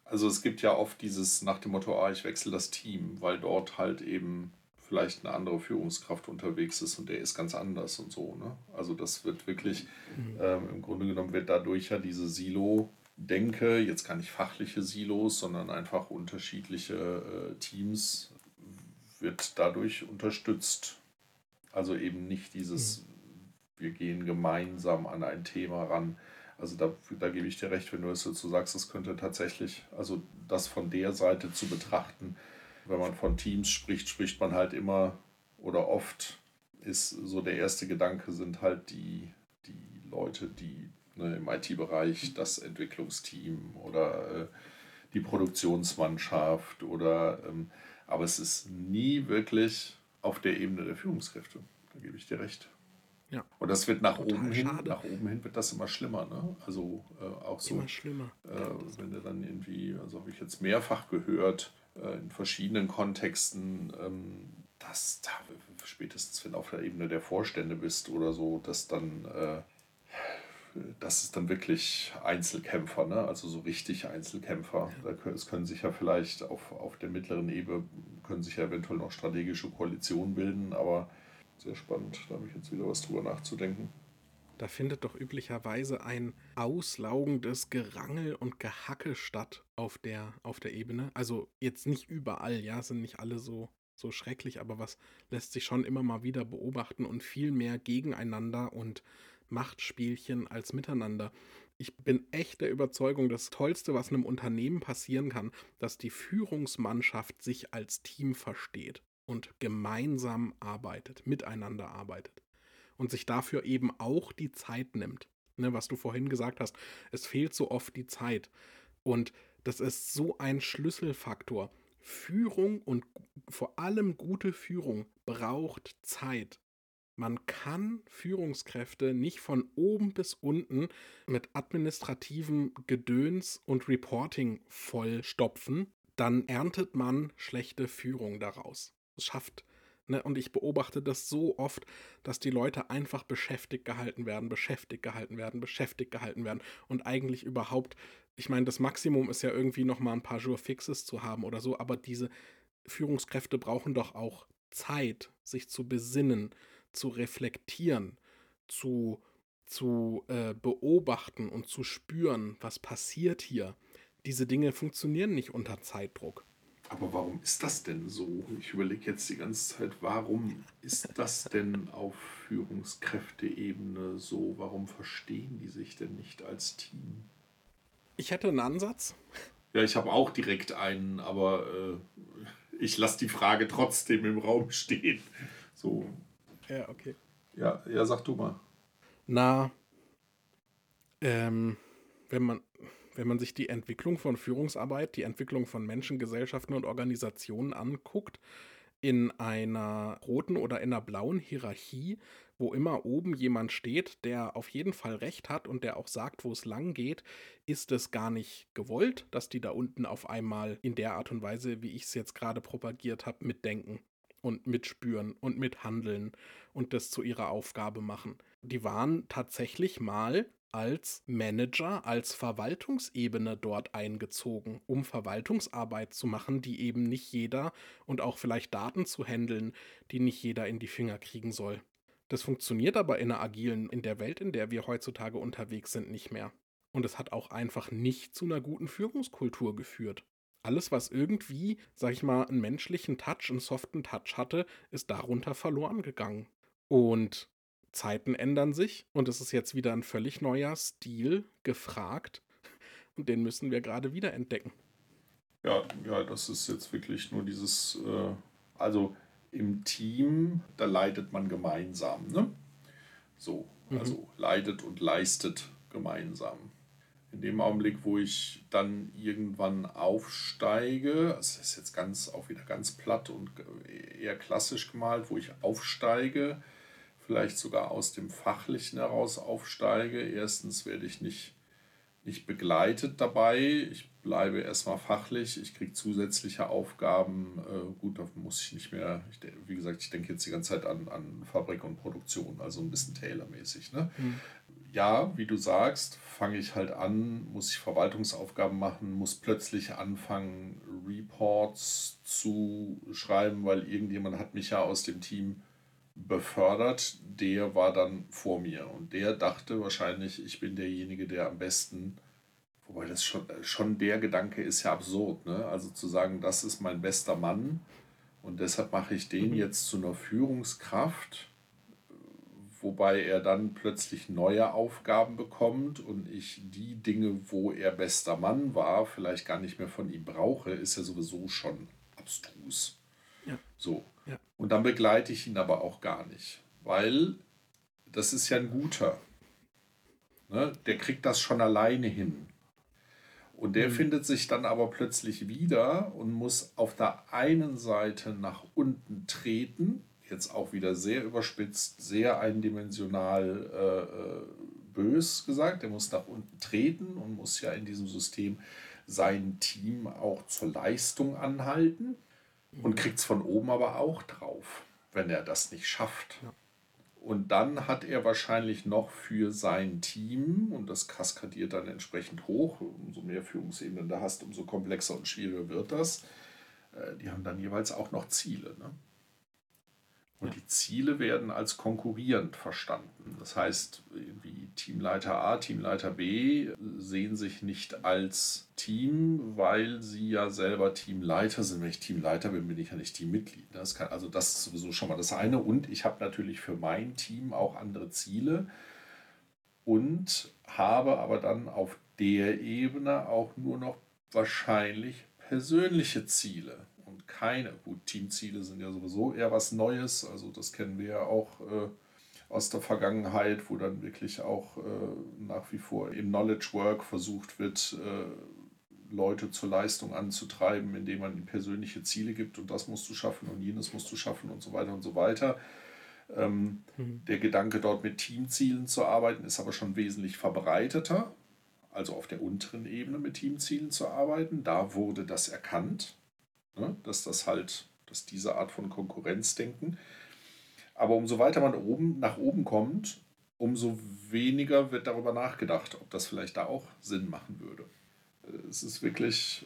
Also es gibt ja oft dieses nach dem Motto, ah, ich wechsle das Team, weil dort halt eben vielleicht eine andere Führungskraft unterwegs ist und der ist ganz anders und so. Ne? Also das wird wirklich, mhm. ähm, im Grunde genommen wird dadurch ja diese Silo denke, jetzt gar nicht fachliche Silos, sondern einfach unterschiedliche äh, Teams wird dadurch unterstützt. Also eben nicht dieses, mhm. wir gehen gemeinsam an ein Thema ran. Also da, da gebe ich dir recht, wenn du es dazu sagst, das könnte tatsächlich, also das von der Seite zu betrachten, wenn man von Teams spricht, spricht man halt immer oder oft ist so der erste Gedanke sind halt die, die Leute, die ne, im IT-Bereich das Entwicklungsteam oder äh, die Produktionsmannschaft oder ähm, aber es ist nie wirklich auf der Ebene der Führungskräfte. Da gebe ich dir recht. Ja. Und das wird nach Total oben hin, nach oben hin wird das immer schlimmer, ne? Also äh, auch so. Immer schlimmer. Äh, wenn du dann irgendwie, also habe ich jetzt mehrfach gehört, äh, in verschiedenen Kontexten, ähm, dass da spätestens wenn du auf der Ebene der Vorstände bist oder so, dass dann äh, das ist dann wirklich Einzelkämpfer, ne? also so richtig Einzelkämpfer. Ja. Da, es können sich ja vielleicht auf, auf der mittleren Ebene, können sich ja eventuell noch strategische Koalitionen bilden, aber sehr spannend, da habe ich jetzt wieder was drüber nachzudenken. Da findet doch üblicherweise ein auslaugendes Gerangel und Gehacke statt auf der, auf der Ebene. Also jetzt nicht überall, ja, sind nicht alle so, so schrecklich, aber was lässt sich schon immer mal wieder beobachten und viel mehr gegeneinander und Machtspielchen als miteinander. Ich bin echt der Überzeugung, das Tollste, was einem Unternehmen passieren kann, dass die Führungsmannschaft sich als Team versteht und gemeinsam arbeitet, miteinander arbeitet und sich dafür eben auch die Zeit nimmt. Ne, was du vorhin gesagt hast, es fehlt so oft die Zeit. Und das ist so ein Schlüsselfaktor. Führung und vor allem gute Führung braucht Zeit. Man kann Führungskräfte nicht von oben bis unten mit administrativem Gedöns und Reporting vollstopfen, dann erntet man schlechte Führung daraus. Schafft Ne, und ich beobachte das so oft, dass die Leute einfach beschäftigt gehalten werden, beschäftigt gehalten werden, beschäftigt gehalten werden und eigentlich überhaupt, ich meine, das Maximum ist ja irgendwie noch mal ein paar Jour fixes zu haben oder so, aber diese Führungskräfte brauchen doch auch Zeit, sich zu besinnen, zu reflektieren, zu, zu äh, beobachten und zu spüren, was passiert hier. Diese Dinge funktionieren nicht unter Zeitdruck. Aber warum ist das denn so? Ich überlege jetzt die ganze Zeit, warum ist das denn auf Führungskräfteebene so? Warum verstehen die sich denn nicht als Team? Ich hätte einen Ansatz. Ja, ich habe auch direkt einen, aber äh, ich lasse die Frage trotzdem im Raum stehen. So. Ja, okay. Ja, ja, sag du mal. Na, ähm, wenn man, wenn man sich die Entwicklung von Führungsarbeit, die Entwicklung von Menschen, Gesellschaften und Organisationen anguckt, in einer roten oder in einer blauen Hierarchie, wo immer oben jemand steht, der auf jeden Fall recht hat und der auch sagt, wo es lang geht, ist es gar nicht gewollt, dass die da unten auf einmal in der Art und Weise, wie ich es jetzt gerade propagiert habe, mitdenken und mitspüren und mithandeln und das zu ihrer Aufgabe machen. Die waren tatsächlich mal als Manager, als Verwaltungsebene dort eingezogen, um Verwaltungsarbeit zu machen, die eben nicht jeder und auch vielleicht Daten zu handeln, die nicht jeder in die Finger kriegen soll. Das funktioniert aber in der agilen, in der Welt, in der wir heutzutage unterwegs sind, nicht mehr. Und es hat auch einfach nicht zu einer guten Führungskultur geführt. Alles, was irgendwie, sag ich mal, einen menschlichen Touch, einen soften Touch hatte, ist darunter verloren gegangen. Und Zeiten ändern sich und es ist jetzt wieder ein völlig neuer Stil gefragt und den müssen wir gerade wieder entdecken. Ja, ja, das ist jetzt wirklich nur dieses, äh, also im Team, da leidet man gemeinsam, ne? So, mhm. also mhm. leidet und leistet gemeinsam. In dem Augenblick, wo ich dann irgendwann aufsteige, das ist jetzt ganz auch wieder ganz platt und eher klassisch gemalt, wo ich aufsteige, vielleicht sogar aus dem Fachlichen heraus aufsteige. Erstens werde ich nicht, nicht begleitet dabei. Ich bleibe erstmal fachlich. Ich kriege zusätzliche Aufgaben. Äh, gut, da muss ich nicht mehr, ich, wie gesagt, ich denke jetzt die ganze Zeit an, an Fabrik und Produktion, also ein bisschen Taylor-mäßig. Ne? Mhm. Ja, wie du sagst, fange ich halt an, muss ich Verwaltungsaufgaben machen, muss plötzlich anfangen, Reports zu schreiben, weil irgendjemand hat mich ja aus dem Team befördert, der war dann vor mir. Und der dachte wahrscheinlich, ich bin derjenige, der am besten, wobei das schon, schon der Gedanke ist ja absurd, ne? Also zu sagen, das ist mein bester Mann und deshalb mache ich den mhm. jetzt zu einer Führungskraft, wobei er dann plötzlich neue Aufgaben bekommt und ich die Dinge, wo er bester Mann war, vielleicht gar nicht mehr von ihm brauche, ist ja sowieso schon abstrus. Ja. So. Ja. Und dann begleite ich ihn aber auch gar nicht, weil das ist ja ein guter. Ne? Der kriegt das schon alleine hin. Und der mhm. findet sich dann aber plötzlich wieder und muss auf der einen Seite nach unten treten, jetzt auch wieder sehr überspitzt, sehr eindimensional äh, äh bös gesagt. Er muss nach unten treten und muss ja in diesem System sein Team auch zur Leistung anhalten und kriegt es von oben aber auch drauf, wenn er das nicht schafft. Ja. Und dann hat er wahrscheinlich noch für sein Team, und das kaskadiert dann entsprechend hoch, umso mehr Führungsebenen du hast, umso komplexer und schwieriger wird das, äh, die haben dann jeweils auch noch Ziele. Ne? Und ja. die Ziele werden als konkurrierend verstanden. Das heißt, wie Teamleiter A, Teamleiter B sehen sich nicht als Team, weil sie ja selber Teamleiter sind. Wenn ich Teamleiter bin, bin ich ja nicht Teammitglied. Das kann, also das ist sowieso schon mal das eine. Und ich habe natürlich für mein Team auch andere Ziele und habe aber dann auf der Ebene auch nur noch wahrscheinlich persönliche Ziele keine. Gut, Teamziele sind ja sowieso eher was Neues. Also das kennen wir ja auch äh, aus der Vergangenheit, wo dann wirklich auch äh, nach wie vor im Knowledge Work versucht wird, äh, Leute zur Leistung anzutreiben, indem man ihnen persönliche Ziele gibt und das musst du schaffen und jenes musst du schaffen und so weiter und so weiter. Ähm, mhm. Der Gedanke, dort mit Teamzielen zu arbeiten, ist aber schon wesentlich verbreiteter, also auf der unteren Ebene mit Teamzielen zu arbeiten. Da wurde das erkannt. Ne? Dass das halt, dass diese Art von Konkurrenzdenken. Aber umso weiter man oben, nach oben kommt, umso weniger wird darüber nachgedacht, ob das vielleicht da auch Sinn machen würde. Es ist wirklich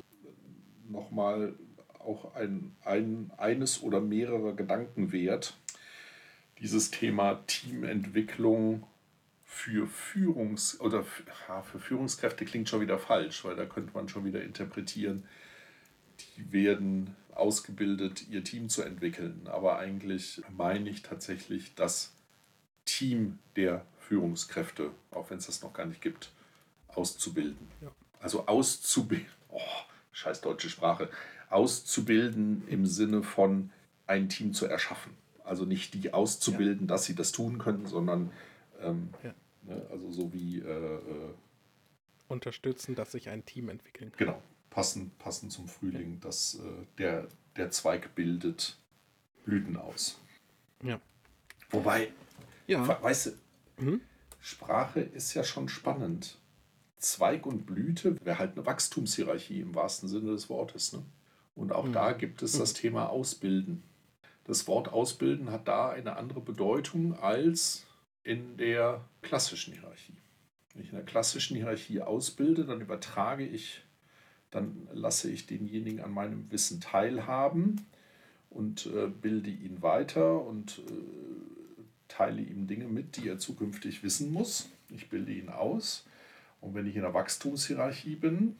nochmal auch ein, ein, eines oder mehrere Gedanken wert, dieses Thema Teamentwicklung für Führungs- oder ja, für Führungskräfte klingt schon wieder falsch, weil da könnte man schon wieder interpretieren, die werden ausgebildet, ihr Team zu entwickeln. Aber eigentlich meine ich tatsächlich das Team der Führungskräfte, auch wenn es das noch gar nicht gibt, auszubilden. Ja. Also auszubilden. Oh, scheiß deutsche Sprache, auszubilden im Sinne von ein Team zu erschaffen. Also nicht die auszubilden, ja. dass sie das tun können, sondern ähm, ja. ne, also so wie äh, äh, unterstützen, dass sich ein Team entwickeln kann. Genau, passend, passend zum Frühling, dass äh, der, der Zweig bildet Blüten aus. Ja. Wobei, ja. weißt du, mhm. Sprache ist ja schon spannend. Zweig und Blüte wäre halt eine Wachstumshierarchie im wahrsten Sinne des Wortes. Ne? Und auch mhm. da gibt es das Thema Ausbilden. Das Wort Ausbilden hat da eine andere Bedeutung als in der klassischen Hierarchie. Wenn ich in der klassischen Hierarchie ausbilde, dann übertrage ich, dann lasse ich denjenigen an meinem Wissen teilhaben und äh, bilde ihn weiter und äh, teile ihm Dinge mit, die er zukünftig wissen muss. Ich bilde ihn aus. Und wenn ich in der Wachstumshierarchie bin,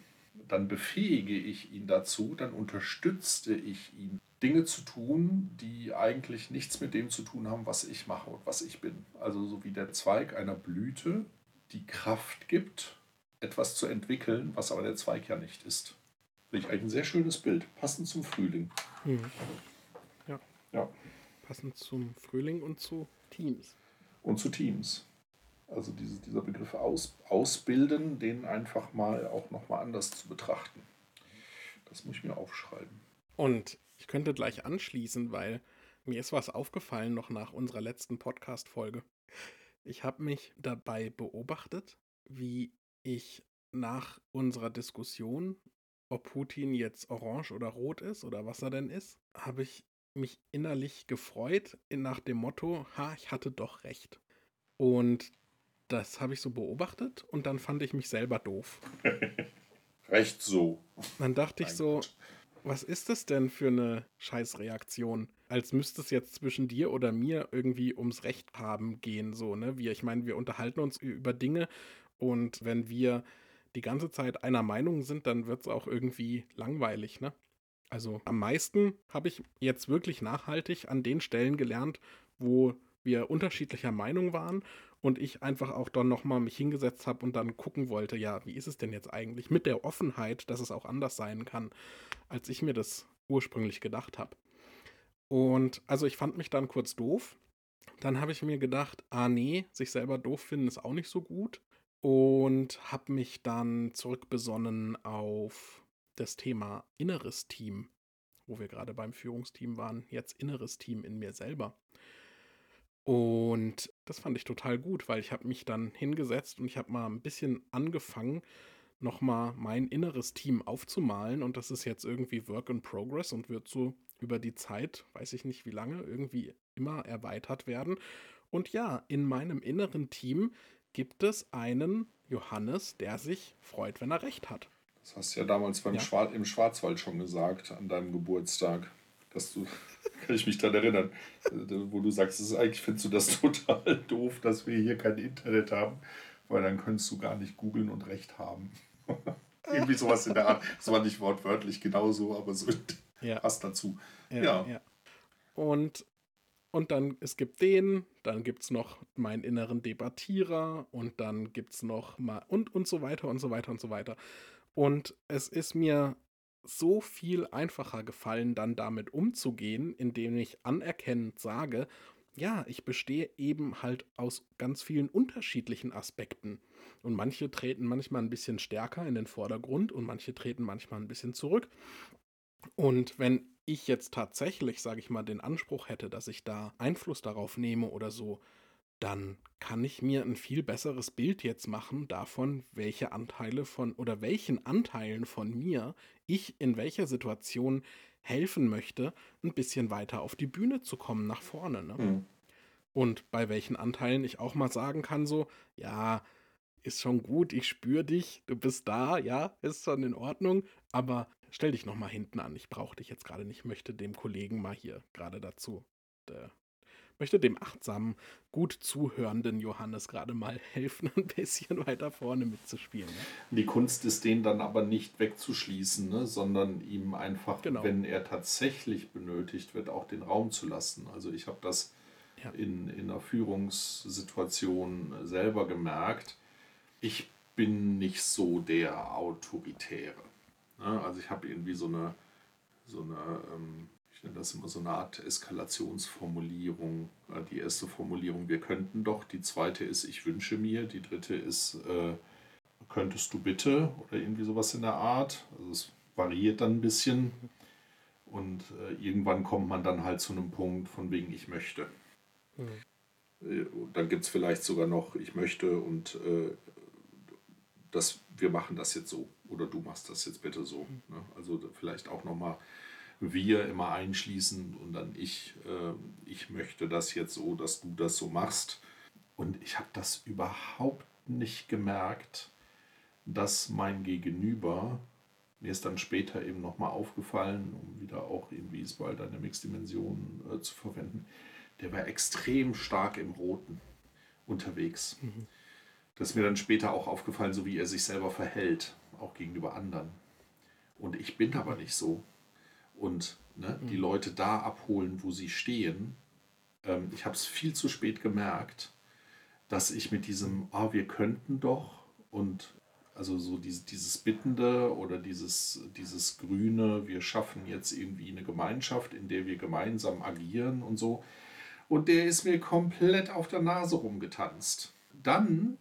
dann befähige ich ihn dazu, dann unterstütze ich ihn, Dinge zu tun, die eigentlich nichts mit dem zu tun haben, was ich mache und was ich bin. Also so wie der Zweig einer Blüte die Kraft gibt, etwas zu entwickeln, was aber der Zweig ja nicht ist. Finde ich eigentlich ein sehr schönes Bild, passend zum Frühling. Mhm. Ja. ja. Passend zum Frühling und zu Teams. Und zu Teams. Also diese, dieser Begriff aus, ausbilden, den einfach mal auch nochmal anders zu betrachten. Das muss ich mir aufschreiben. Und ich könnte gleich anschließen, weil mir ist was aufgefallen noch nach unserer letzten Podcast-Folge. Ich habe mich dabei beobachtet, wie ich nach unserer Diskussion, ob Putin jetzt orange oder rot ist oder was er denn ist, habe ich mich innerlich gefreut nach dem Motto, ha, ich hatte doch recht. Und das habe ich so beobachtet und dann fand ich mich selber doof. Recht so. Dann dachte ich so, was ist das denn für eine Scheißreaktion? Als müsste es jetzt zwischen dir oder mir irgendwie ums Recht haben gehen, so, ne? Wir, ich meine, wir unterhalten uns über Dinge und wenn wir die ganze Zeit einer Meinung sind, dann wird es auch irgendwie langweilig, ne? Also am meisten habe ich jetzt wirklich nachhaltig an den Stellen gelernt, wo wir unterschiedlicher Meinung waren und ich einfach auch dann nochmal mich hingesetzt habe und dann gucken wollte, ja, wie ist es denn jetzt eigentlich mit der Offenheit, dass es auch anders sein kann, als ich mir das ursprünglich gedacht habe. Und also ich fand mich dann kurz doof. Dann habe ich mir gedacht, ah nee, sich selber doof finden ist auch nicht so gut. Und habe mich dann zurückbesonnen auf das Thema inneres Team, wo wir gerade beim Führungsteam waren, jetzt inneres Team in mir selber. Und das fand ich total gut, weil ich habe mich dann hingesetzt und ich habe mal ein bisschen angefangen, nochmal mein inneres Team aufzumalen. Und das ist jetzt irgendwie Work in Progress und wird so über die Zeit, weiß ich nicht wie lange, irgendwie immer erweitert werden. Und ja, in meinem inneren Team gibt es einen Johannes, der sich freut, wenn er recht hat. Das hast du ja damals beim ja. Schwar im Schwarzwald schon gesagt, an deinem Geburtstag dass du, kann ich mich daran erinnern, wo du sagst, ist, eigentlich findest du das total doof, dass wir hier kein Internet haben, weil dann könntest du gar nicht googeln und recht haben. Irgendwie sowas in der Art. Das war nicht wortwörtlich genauso, aber so ja. passt dazu. Ja, ja. ja. Und, und dann, es gibt den, dann gibt es noch meinen inneren Debattierer und dann gibt es noch mal und, und so weiter und so weiter und so weiter. Und es ist mir so viel einfacher gefallen, dann damit umzugehen, indem ich anerkennend sage, ja, ich bestehe eben halt aus ganz vielen unterschiedlichen Aspekten. Und manche treten manchmal ein bisschen stärker in den Vordergrund und manche treten manchmal ein bisschen zurück. Und wenn ich jetzt tatsächlich, sage ich mal, den Anspruch hätte, dass ich da Einfluss darauf nehme oder so, dann kann ich mir ein viel besseres Bild jetzt machen davon, welche Anteile von oder welchen Anteilen von mir ich in welcher Situation helfen möchte, ein bisschen weiter auf die Bühne zu kommen, nach vorne. Ne? Mhm. Und bei welchen Anteilen ich auch mal sagen kann, so, ja, ist schon gut, ich spüre dich, du bist da, ja, ist schon in Ordnung, aber stell dich noch mal hinten an, ich brauche dich jetzt gerade nicht, möchte dem Kollegen mal hier gerade dazu äh, möchte dem achtsamen, gut zuhörenden Johannes gerade mal helfen, ein bisschen weiter vorne mitzuspielen. Ne? Die Kunst ist, den dann aber nicht wegzuschließen, ne? sondern ihm einfach, genau. wenn er tatsächlich benötigt wird, auch den Raum zu lassen. Also ich habe das ja. in, in einer Führungssituation selber gemerkt. Ich bin nicht so der Autoritäre. Ne? Also ich habe irgendwie so eine, so eine ähm, ich nenne das immer so eine Art Eskalationsformulierung. Die erste Formulierung, wir könnten doch, die zweite ist, ich wünsche mir, die dritte ist, äh, könntest du bitte oder irgendwie sowas in der Art. Also es variiert dann ein bisschen und äh, irgendwann kommt man dann halt zu einem Punkt von wegen, ich möchte. Mhm. Dann gibt es vielleicht sogar noch, ich möchte und äh, das, wir machen das jetzt so oder du machst das jetzt bitte so. Ne? Also vielleicht auch nochmal wir immer einschließen und dann ich, äh, ich möchte das jetzt so, dass du das so machst. Und ich habe das überhaupt nicht gemerkt, dass mein Gegenüber, mir ist dann später eben nochmal aufgefallen, um wieder auch irgendwie Visual Dynamics Dimensionen äh, zu verwenden, der war extrem stark im Roten unterwegs. Mhm. Das ist mir dann später auch aufgefallen, so wie er sich selber verhält, auch gegenüber anderen. Und ich bin aber nicht so und ne, mhm. die Leute da abholen, wo sie stehen. Ähm, ich habe es viel zu spät gemerkt, dass ich mit diesem, ah, wir könnten doch und also so dieses, dieses Bittende oder dieses, dieses Grüne, wir schaffen jetzt irgendwie eine Gemeinschaft, in der wir gemeinsam agieren und so. Und der ist mir komplett auf der Nase rumgetanzt. Dann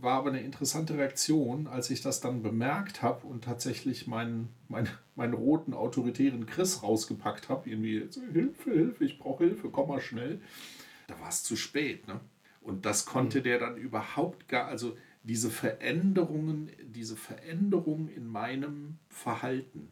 war aber eine interessante Reaktion, als ich das dann bemerkt habe und tatsächlich meinen, meinen, meinen roten autoritären Chris rausgepackt habe. Irgendwie, Hilfe, Hilfe, ich brauche Hilfe, komm mal schnell. Da war es zu spät. Ne? Und das konnte mhm. der dann überhaupt gar, also diese Veränderungen, diese Veränderung in meinem Verhalten,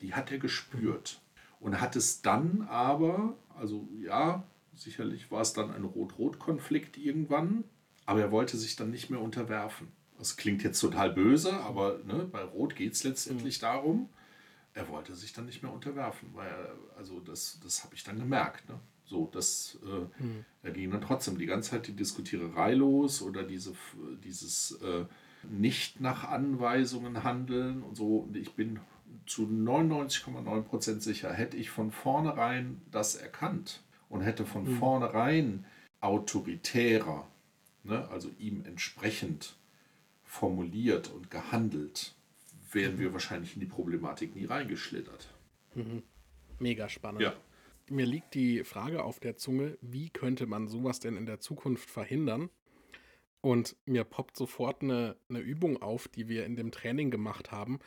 die hat er gespürt. Und hat es dann aber, also ja, sicherlich war es dann ein Rot-Rot-Konflikt irgendwann, aber er wollte sich dann nicht mehr unterwerfen. Das klingt jetzt total böse, aber ne, bei Rot geht es letztendlich mhm. darum, er wollte sich dann nicht mehr unterwerfen, weil er, also das, das habe ich dann gemerkt. Ne? So, das, äh, mhm. da ging dann trotzdem die ganze Zeit die Diskutiererei los oder diese, dieses äh, nicht nach Anweisungen handeln und so. Und ich bin zu 99,9% sicher, hätte ich von vornherein das erkannt und hätte von mhm. vornherein autoritärer ne, also ihm entsprechend formuliert und gehandelt, wären wir wahrscheinlich in die Problematik nie reingeschlittert. Mhm. Mega spannend. Ja. Mir liegt die Frage auf der Zunge, wie könnte man sowas denn in der Zukunft verhindern? Und mir poppt sofort eine, eine Übung auf, die wir in dem Training gemacht haben.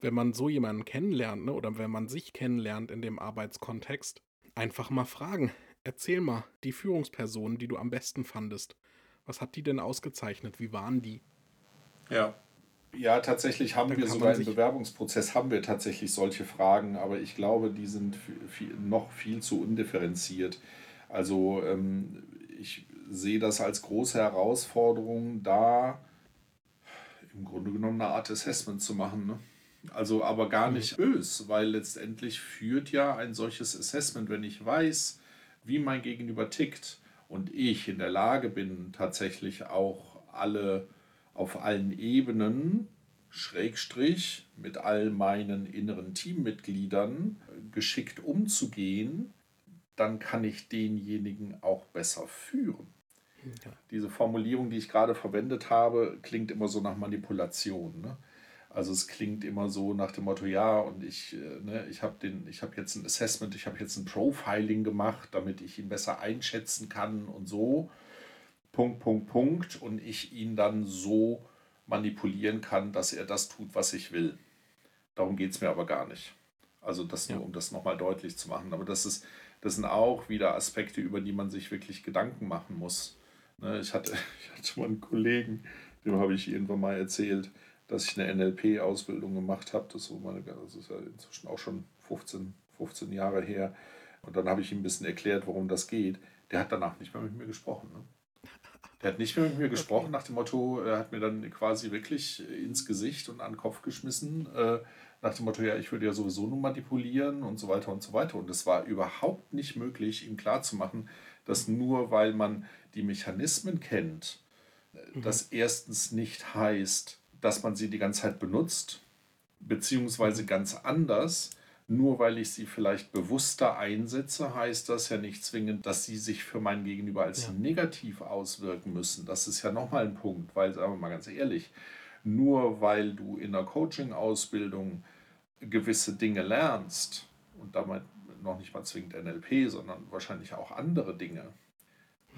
Wenn man so jemanden kennenlernt, ne, oder wenn man sich kennenlernt in dem Arbeitskontext, einfach mal fragen. Erzähl mal die Führungsperson, die du am besten fandest. Was hat die denn ausgezeichnet? Wie waren die? Ja. Ja, tatsächlich haben da wir sogar im Bewerbungsprozess haben wir tatsächlich solche Fragen, aber ich glaube, die sind viel, noch viel zu undifferenziert. Also ähm, ich sehe das als große Herausforderung, da im Grunde genommen eine Art Assessment zu machen. Ne? Also aber gar mhm. nicht bös, weil letztendlich führt ja ein solches Assessment, wenn ich weiß, wie mein Gegenüber tickt, und ich in der Lage bin, tatsächlich auch alle auf allen Ebenen, Schrägstrich, mit all meinen inneren Teammitgliedern geschickt umzugehen, dann kann ich denjenigen auch besser führen. Ja. Diese Formulierung, die ich gerade verwendet habe, klingt immer so nach Manipulation. Ne? Also es klingt immer so nach dem Motto, ja, und ich, äh, ne, ich habe hab jetzt ein Assessment, ich habe jetzt ein Profiling gemacht, damit ich ihn besser einschätzen kann und so. Punkt, Punkt, Punkt. Und ich ihn dann so manipulieren kann, dass er das tut, was ich will. Darum geht es mir aber gar nicht. Also das nur, um das nochmal deutlich zu machen. Aber das, ist, das sind auch wieder Aspekte, über die man sich wirklich Gedanken machen muss. Ne, ich, hatte, ich hatte mal einen Kollegen, dem habe ich irgendwann mal erzählt, dass ich eine NLP-Ausbildung gemacht habe. Das, so meine, das ist ja inzwischen auch schon 15, 15 Jahre her. Und dann habe ich ihm ein bisschen erklärt, worum das geht. Der hat danach nicht mehr mit mir gesprochen. Ne? Der hat nicht mehr mit mir gesprochen, okay. nach dem Motto, er hat mir dann quasi wirklich ins Gesicht und an den Kopf geschmissen, äh, nach dem Motto, ja, ich würde ja sowieso nur manipulieren und so weiter und so weiter. Und es war überhaupt nicht möglich, ihm klarzumachen, dass nur weil man die Mechanismen kennt, mhm. das erstens nicht heißt, dass man sie die ganze Zeit benutzt, beziehungsweise ganz anders. Nur weil ich sie vielleicht bewusster einsetze, heißt das ja nicht zwingend, dass sie sich für mein Gegenüber als ja. negativ auswirken müssen. Das ist ja nochmal ein Punkt, weil, sagen wir mal ganz ehrlich, nur weil du in der Coaching-Ausbildung gewisse Dinge lernst, und damit noch nicht mal zwingend NLP, sondern wahrscheinlich auch andere Dinge,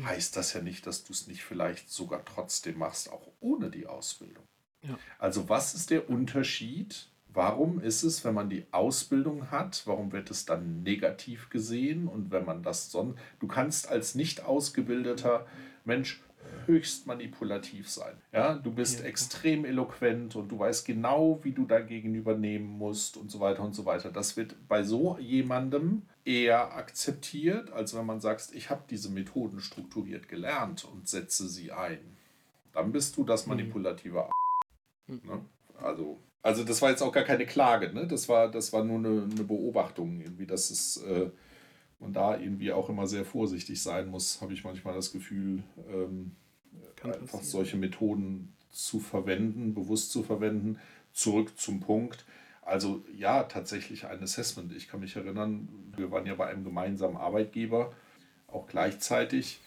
heißt das ja nicht, dass du es nicht vielleicht sogar trotzdem machst, auch ohne die Ausbildung. Ja. Also was ist der Unterschied? Warum ist es, wenn man die Ausbildung hat, warum wird es dann negativ gesehen? Und wenn man das sonst, du kannst als nicht ausgebildeter Mensch höchst manipulativ sein. Ja, du bist ja. extrem eloquent und du weißt genau, wie du dagegen übernehmen musst und so weiter und so weiter. Das wird bei so jemandem eher akzeptiert, als wenn man sagt, ich habe diese Methoden strukturiert gelernt und setze sie ein. Dann bist du das mhm. manipulative. Mhm. Ne? Also, also das war jetzt auch gar keine Klage, ne? Das war, das war nur eine, eine Beobachtung, irgendwie, dass es äh, man da irgendwie auch immer sehr vorsichtig sein muss, habe ich manchmal das Gefühl, ähm, einfach solche Methoden zu verwenden, bewusst zu verwenden. Zurück zum Punkt. Also ja, tatsächlich ein Assessment. Ich kann mich erinnern, wir waren ja bei einem gemeinsamen Arbeitgeber, auch gleichzeitig.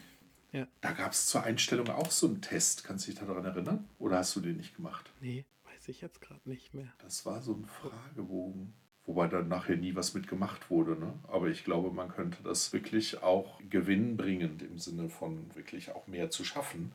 Ja. Da gab es zur Einstellung auch so einen Test. Kannst du dich daran erinnern? Oder hast du den nicht gemacht? Nee, weiß ich jetzt gerade nicht mehr. Das war so ein Fragebogen. Wobei dann nachher nie was mitgemacht wurde. Ne? Aber ich glaube, man könnte das wirklich auch gewinnbringend im Sinne von wirklich auch mehr zu schaffen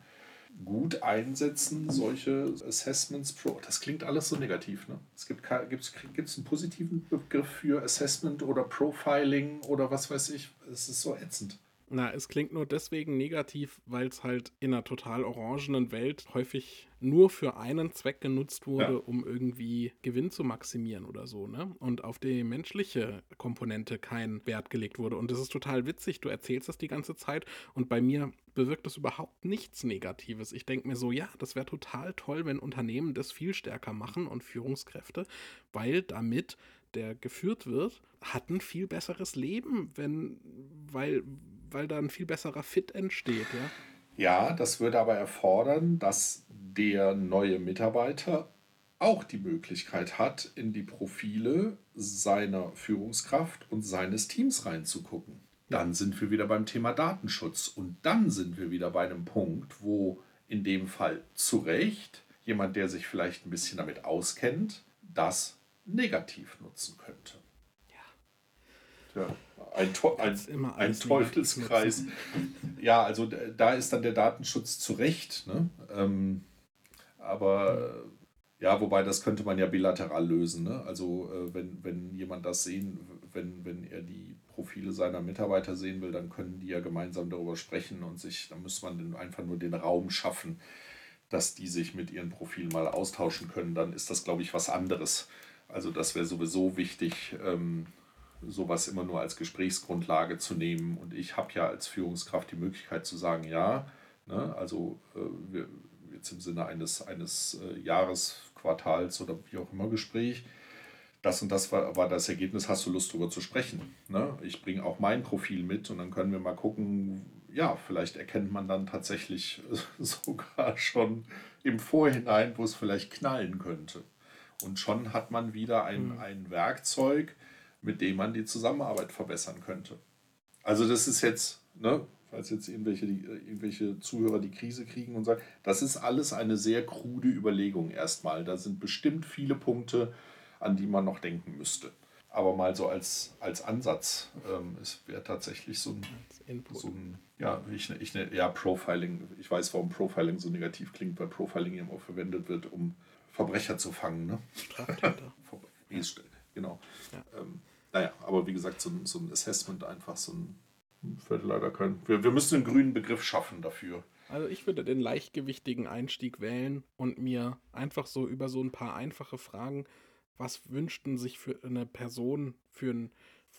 gut einsetzen, solche Assessments Pro. Das klingt alles so negativ. Ne? Es gibt gibt's, gibt's einen positiven Begriff für Assessment oder Profiling oder was weiß ich. Es ist so ätzend. Na, es klingt nur deswegen negativ, weil es halt in einer total orangenen Welt häufig nur für einen Zweck genutzt wurde, ja. um irgendwie Gewinn zu maximieren oder so, ne? Und auf die menschliche Komponente kein Wert gelegt wurde. Und das ist total witzig. Du erzählst das die ganze Zeit und bei mir bewirkt das überhaupt nichts Negatives. Ich denke mir so, ja, das wäre total toll, wenn Unternehmen das viel stärker machen und Führungskräfte, weil damit der geführt wird, hat ein viel besseres Leben, wenn, weil, weil da ein viel besserer Fit entsteht, ja. Ja, das würde aber erfordern, dass der neue Mitarbeiter auch die Möglichkeit hat, in die Profile seiner Führungskraft und seines Teams reinzugucken. Dann sind wir wieder beim Thema Datenschutz und dann sind wir wieder bei einem Punkt, wo in dem Fall zu Recht jemand, der sich vielleicht ein bisschen damit auskennt, das negativ nutzen könnte. Ja. ein, ein, ein Teufelskreis. Ja, also da ist dann der Datenschutz zu Recht. Ne? Ähm, aber ja, wobei das könnte man ja bilateral lösen. Ne? Also äh, wenn, wenn jemand das sehen, wenn, wenn er die Profile seiner Mitarbeiter sehen will, dann können die ja gemeinsam darüber sprechen und sich, dann muss man einfach nur den Raum schaffen, dass die sich mit ihren Profilen mal austauschen können. Dann ist das, glaube ich, was anderes. Also das wäre sowieso wichtig, ähm, sowas immer nur als Gesprächsgrundlage zu nehmen. Und ich habe ja als Führungskraft die Möglichkeit zu sagen, ja, ne, also äh, wir, jetzt im Sinne eines, eines äh, Jahresquartals oder wie auch immer Gespräch, das und das war, war das Ergebnis, hast du Lust darüber zu sprechen? Ne? Ich bringe auch mein Profil mit und dann können wir mal gucken, ja, vielleicht erkennt man dann tatsächlich sogar schon im Vorhinein, wo es vielleicht knallen könnte. Und schon hat man wieder ein, mhm. ein Werkzeug, mit dem man die Zusammenarbeit verbessern könnte. Also das ist jetzt, ne, falls jetzt irgendwelche, die, irgendwelche Zuhörer die Krise kriegen und sagen, das ist alles eine sehr krude Überlegung erstmal. Da sind bestimmt viele Punkte, an die man noch denken müsste. Aber mal so als, als Ansatz, ähm, es wäre tatsächlich so ein, so ein ja, ich, ich, ja, Profiling. Ich weiß, warum Profiling so negativ klingt, weil Profiling eben auch verwendet wird, um Verbrecher zu fangen. Ne? Straftäter. genau. Ja. Aber wie gesagt, so ein, so ein Assessment einfach, so ein fällt leider kein. Wir, wir müssen einen grünen Begriff schaffen dafür. Also ich würde den leichtgewichtigen Einstieg wählen und mir einfach so über so ein paar einfache Fragen, was wünschten sich für eine Person, für ein,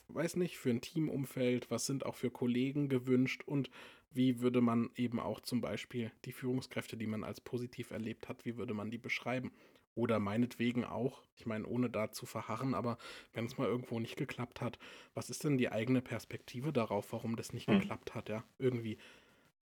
weiß nicht, für ein Teamumfeld, was sind auch für Kollegen gewünscht und wie würde man eben auch zum Beispiel die Führungskräfte, die man als positiv erlebt hat, wie würde man die beschreiben? Oder meinetwegen auch, ich meine, ohne da zu verharren, aber wenn es mal irgendwo nicht geklappt hat, was ist denn die eigene Perspektive darauf, warum das nicht hm. geklappt hat? Ja, irgendwie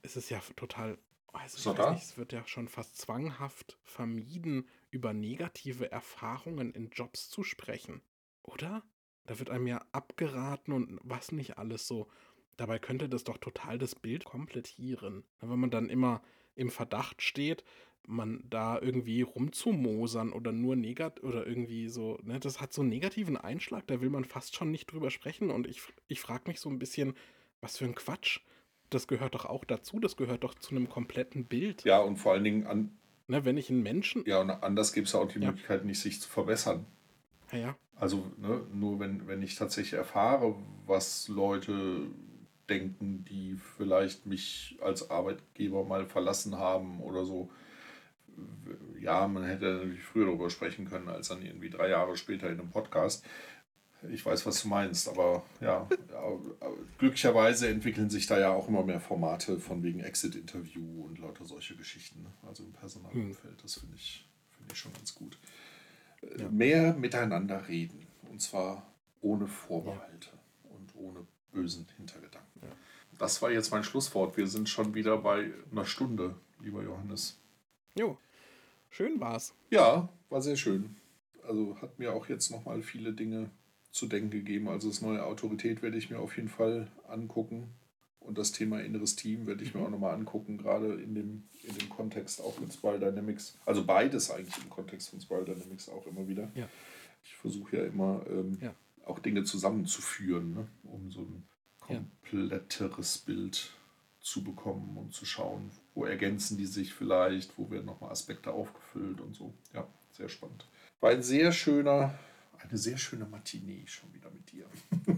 ist es ja total, also nicht, es wird ja schon fast zwanghaft vermieden, über negative Erfahrungen in Jobs zu sprechen, oder? Da wird einem ja abgeraten und was nicht alles so. Dabei könnte das doch total das Bild komplettieren. Wenn man dann immer im Verdacht steht, man da irgendwie rumzumosern oder nur negat oder irgendwie so, ne, das hat so einen negativen Einschlag, da will man fast schon nicht drüber sprechen und ich, ich frage mich so ein bisschen, was für ein Quatsch. Das gehört doch auch dazu, das gehört doch zu einem kompletten Bild. Ja, und vor allen Dingen an. Ne, wenn ich einen Menschen. Ja, und anders gibt es ja auch die ja. Möglichkeit, nicht sich zu verbessern. Ja, ja. Also ne, nur wenn, wenn ich tatsächlich erfahre, was Leute denken, die vielleicht mich als Arbeitgeber mal verlassen haben oder so, ja, man hätte natürlich früher darüber sprechen können, als dann irgendwie drei Jahre später in einem Podcast. Ich weiß, was du meinst, aber ja, glücklicherweise entwickeln sich da ja auch immer mehr Formate von wegen Exit-Interview und lauter solche Geschichten. Ne? Also im Personalumfeld, das finde ich, find ich schon ganz gut. Ja. Mehr miteinander reden und zwar ohne Vorbehalte ja. und ohne bösen Hintergedanken. Ja. Das war jetzt mein Schlusswort. Wir sind schon wieder bei einer Stunde, lieber Johannes. Jo, schön war's. Ja, war sehr schön. Also hat mir auch jetzt nochmal viele Dinge zu denken gegeben. Also das neue Autorität werde ich mir auf jeden Fall angucken. Und das Thema inneres Team werde ich mir mhm. auch nochmal angucken, gerade in dem, in dem Kontext auch mit Spiral Dynamics. Also beides eigentlich im Kontext von Spiral Dynamics auch immer wieder. Ja. Ich versuche ja immer ähm, ja. auch Dinge zusammenzuführen, ne? um so ein kompletteres. Bild zu bekommen und zu schauen, wo ergänzen die sich vielleicht, wo werden nochmal Aspekte aufgefüllt und so. Ja, sehr spannend. War ein sehr schöner, eine sehr schöne Matinee schon wieder mit dir.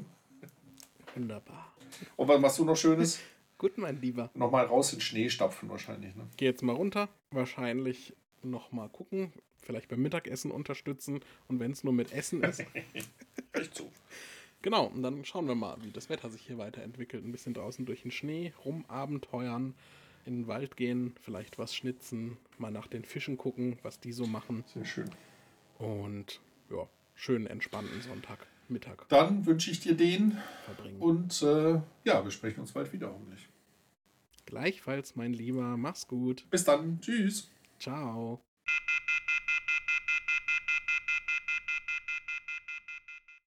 Wunderbar. Und was machst du noch Schönes? Gut, mein Lieber. Nochmal raus in Schnee stapfen wahrscheinlich, ne? Geh jetzt mal runter. Wahrscheinlich nochmal gucken. Vielleicht beim Mittagessen unterstützen. Und wenn es nur mit Essen ist. Echt so. Genau, und dann schauen wir mal, wie das Wetter sich hier weiterentwickelt. Ein bisschen draußen durch den Schnee rumabenteuern, in den Wald gehen, vielleicht was schnitzen, mal nach den Fischen gucken, was die so machen. Sehr schön. Und ja, schönen entspannten Sonntag. Mittag. Dann wünsche ich dir den. Verbringen. Und äh, ja, wir sprechen uns bald wieder hoffentlich. Gleichfalls, mein Lieber. Mach's gut. Bis dann. Tschüss. Ciao.